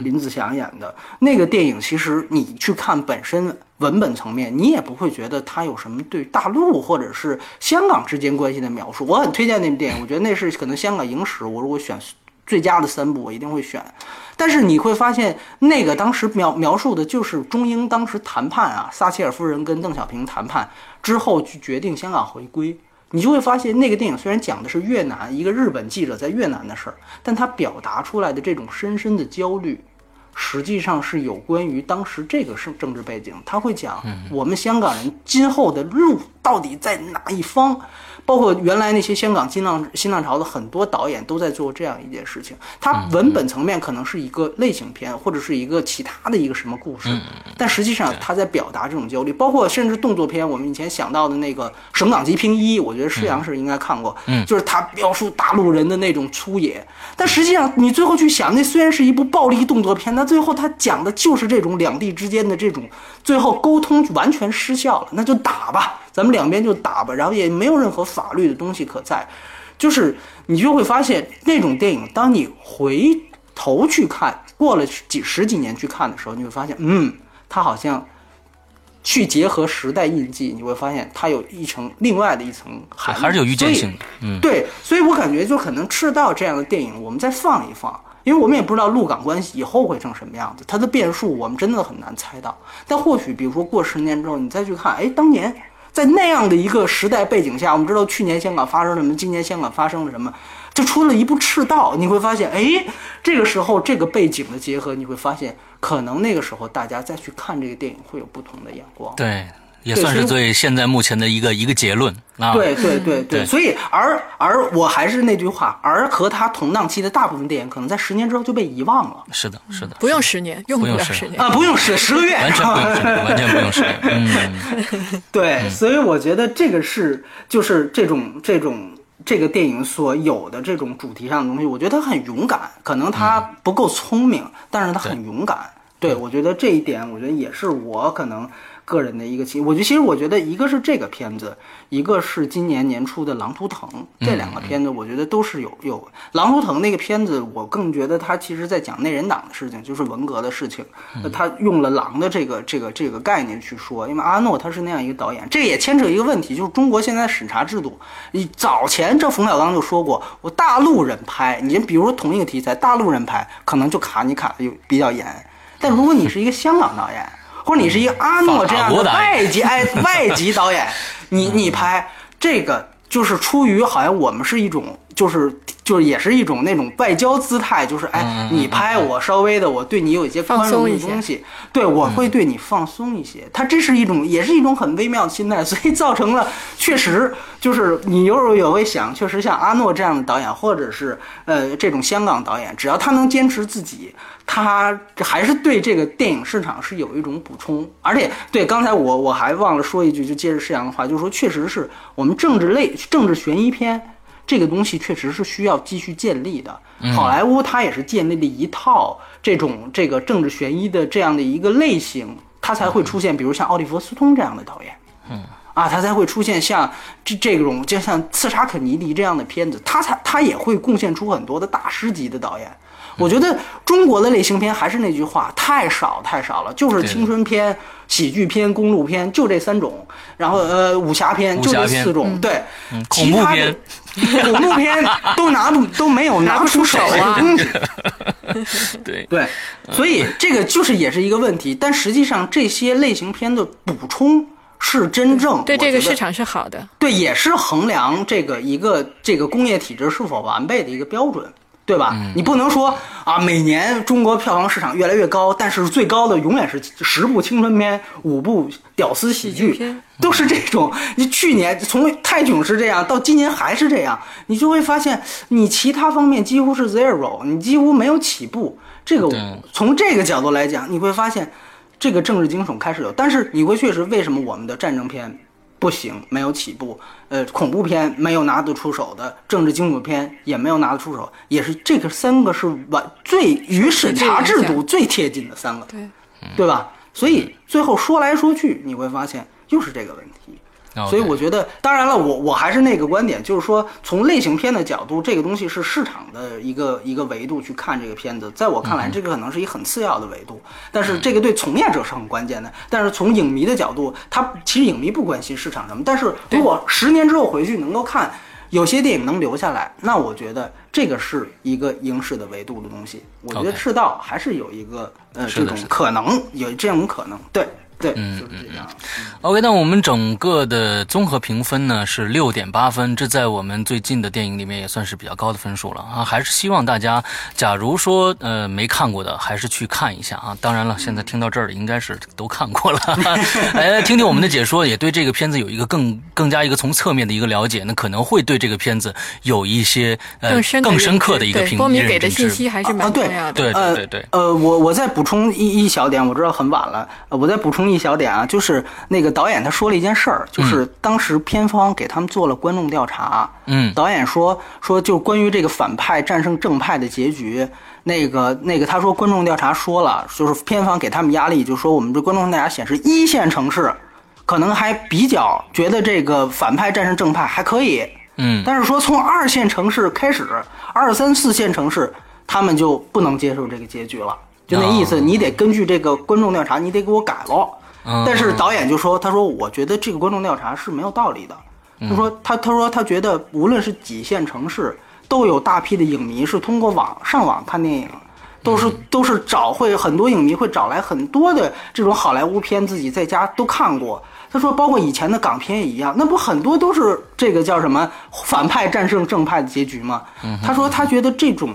林子祥演的那个电影。其实你去看本身文本层面，你也不会觉得它有什么对大陆或者是香港之间关系的描述。我很推荐那部电影，我觉得那是可能香港影史，我如果选最佳的三部，我一定会选。但是你会发现，那个当时描描述的就是中英当时谈判啊，撒切尔夫人跟邓小平谈判之后去决定香港回归。你就会发现，那个电影虽然讲的是越南一个日本记者在越南的事儿，但他表达出来的这种深深的焦虑，实际上是有关于当时这个是政治背景。他会讲我们香港人今后的路到底在哪一方。包括原来那些香港新浪新浪潮的很多导演都在做这样一件事情，它文本层面可能是一个类型片或者是一个其他的一个什么故事，但实际上他在表达这种焦虑。包括甚至动作片，我们以前想到的那个《省港极品一》，我觉得施洋是应该看过，就是他描述大陆人的那种粗野。但实际上你最后去想，那虽然是一部暴力动作片，那最后他讲的就是这种两地之间的这种最后沟通完全失效了，那就打吧。咱们两边就打吧，然后也没有任何法律的东西可在，就是你就会发现那种电影，当你回头去看，过了几十几年去看的时候，你会发现，嗯，它好像去结合时代印记，你会发现它有一层另外的一层含还是有预见性的。嗯，对，所以我感觉就可能赤道这样的电影，我们再放一放，因为我们也不知道陆港关系以后会成什么样子，它的变数我们真的很难猜到。但或许，比如说过十年之后，你再去看，哎，当年。在那样的一个时代背景下，我们知道去年香港发生了什么，今年香港发生了什么，就出了一部《赤道》。你会发现，哎，这个时候这个背景的结合，你会发现，可能那个时候大家再去看这个电影会有不同的眼光。对。也算是对现在目前的一个一个结论啊！对对对对，所以而而我还是那句话，而和他同档期的大部分电影，可能在十年之后就被遗忘了。是的，是的，不用十年，用不了十年啊，不用十十个月，完全不用十年，完全不用十年。嗯，对，所以我觉得这个是就是这种这种这个电影所有的这种主题上的东西，我觉得他很勇敢，可能他不够聪明，但是他很勇敢。对我觉得这一点，我觉得也是我可能。个人的一个情，我觉得其实我觉得一个是这个片子，一个是今年年初的《狼图腾》，这两个片子我觉得都是有有《狼图腾》那个片子，我更觉得他其实在讲内人党的事情，就是文革的事情，他用了狼的这个这个这个概念去说，因为阿诺他是那样一个导演，这也牵扯一个问题，就是中国现在审查制度，你早前这冯小刚就说过，我大陆人拍，你比如说同一个题材，大陆人拍可能就卡你卡的就比较严，但如果你是一个香港导演。或者你是一个阿诺这样的外籍哎外籍导演，你你拍这个就是出于好像我们是一种就是就是也是一种那种外交姿态，就是哎你拍我稍微的我对你有一些宽容的东西，对我会对你放松一些。他这是一种也是一种很微妙的心态，所以造成了确实就是你有时候也会想，确实像阿诺这样的导演，或者是呃这种香港导演，只要他能坚持自己。他还是对这个电影市场是有一种补充，而且对刚才我我还忘了说一句，就接着施阳的话，就是说，确实是我们政治类政治悬疑片这个东西确实是需要继续建立的。好莱坞它也是建立了一套这种这个政治悬疑的这样的一个类型，它才会出现，比如像奥利弗·斯通这样的导演。嗯，啊，它才会出现像这这种就像刺杀肯尼迪这样的片子，它才它也会贡献出很多的大师级的导演。我觉得中国的类型片还是那句话，太少太少了，就是青春片、喜剧片、公路片，就这三种。然后呃，武侠片就这四种，对，恐怖片、恐怖片都拿不都没有拿不出手啊。对对，所以这个就是也是一个问题。但实际上这些类型片的补充是真正对这个市场是好的，对，也是衡量这个一个这个工业体制是否完备的一个标准。对吧？你不能说啊，每年中国票房市场越来越高，但是最高的永远是十部青春片、五部屌丝喜剧，都是这种。你去年从泰囧是这样，到今年还是这样，你就会发现你其他方面几乎是 zero，你几乎没有起步。这个从这个角度来讲，你会发现这个政治惊悚开始有，但是你会确实为什么我们的战争片？不行，没有起步。呃，恐怖片没有拿得出手的，政治惊悚片也没有拿得出手，也是这个三个是完最与审查制度最贴近的三个，对，对吧？所以最后说来说去，你会发现又是这个问题。所以我觉得，当然了，我我还是那个观点，就是说，从类型片的角度，这个东西是市场的一个一个维度去看这个片子。在我看来，这个可能是一很次要的维度，但是这个对从业者是很关键的。但是从影迷的角度，他其实影迷不关心市场什么。但是如果十年之后回去能够看有些电影能留下来，那我觉得这个是一个影史的维度的东西。我觉得赤道还是有一个呃这种可能，有这种可能，对。对，嗯嗯嗯，OK，那我们整个的综合评分呢是六点八分，这在我们最近的电影里面也算是比较高的分数了啊。还是希望大家，假如说呃没看过的，还是去看一下啊。当然了，现在听到这儿的应该是都看过了，哎，听听我们的解说，也对这个片子有一个更更加一个从侧面的一个了解，那可能会对这个片子有一些呃更深刻的一个评。波米给的信息还是蛮重要的。对对对对。呃，我我再补充一一小点，我知道很晚了，我再补充。一小点啊，就是那个导演他说了一件事儿，就是当时片方给他们做了观众调查，嗯，导演说说就关于这个反派战胜正派的结局，那个那个他说观众调查说了，就是片方给他们压力，就说我们这观众调查显示一线城市可能还比较觉得这个反派战胜正派还可以，嗯，但是说从二线城市开始，二三四线城市他们就不能接受这个结局了。就那意思，你得根据这个观众调查，你得给我改了。但是导演就说：“他说，我觉得这个观众调查是没有道理的。他说，他他说他觉得无论是几线城市，都有大批的影迷是通过网上网看电影，都是都是找会很多影迷会找来很多的这种好莱坞片，自己在家都看过。他说，包括以前的港片也一样，那不很多都是这个叫什么反派战胜正派的结局吗？他说，他觉得这种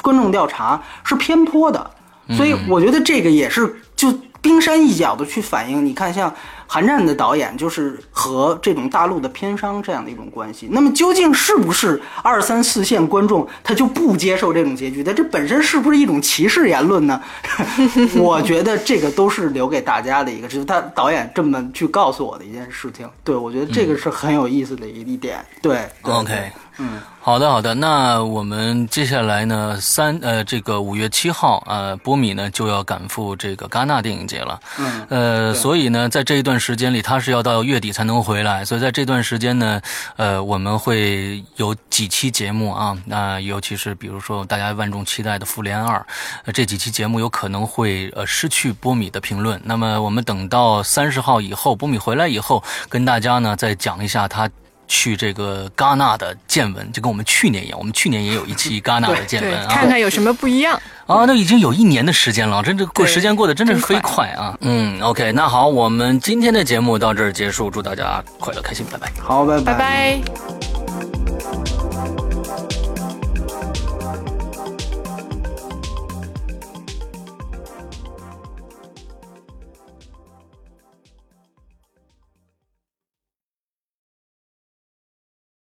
观众调查是偏颇的。”所以我觉得这个也是就冰山一角的去反映，你看像《韩战》的导演就是和这种大陆的片商这样的一种关系。那么究竟是不是二三四线观众他就不接受这种结局？的？这本身是不是一种歧视言论呢？我觉得这个都是留给大家的一个，就是他导演这么去告诉我的一件事情。对我觉得这个是很有意思的一一点。对，OK。嗯，好的好的，那我们接下来呢，三呃，这个五月七号，呃，波米呢就要赶赴这个戛纳电影节了，嗯，呃，所以呢，在这一段时间里，他是要到月底才能回来，所以在这段时间呢，呃，我们会有几期节目啊，那尤其是比如说大家万众期待的《复联二》，这几期节目有可能会呃失去波米的评论，那么我们等到三十号以后，波米回来以后，跟大家呢再讲一下他。去这个戛纳的见闻，就跟我们去年一样，我们去年也有一期戛纳的见闻啊，看看有什么不一样啊。那已经有一年的时间了，真这过时间过得真的是飞快啊。嗯，OK，那好，我们今天的节目到这儿结束，祝大家快乐开心，拜拜。好，拜拜拜。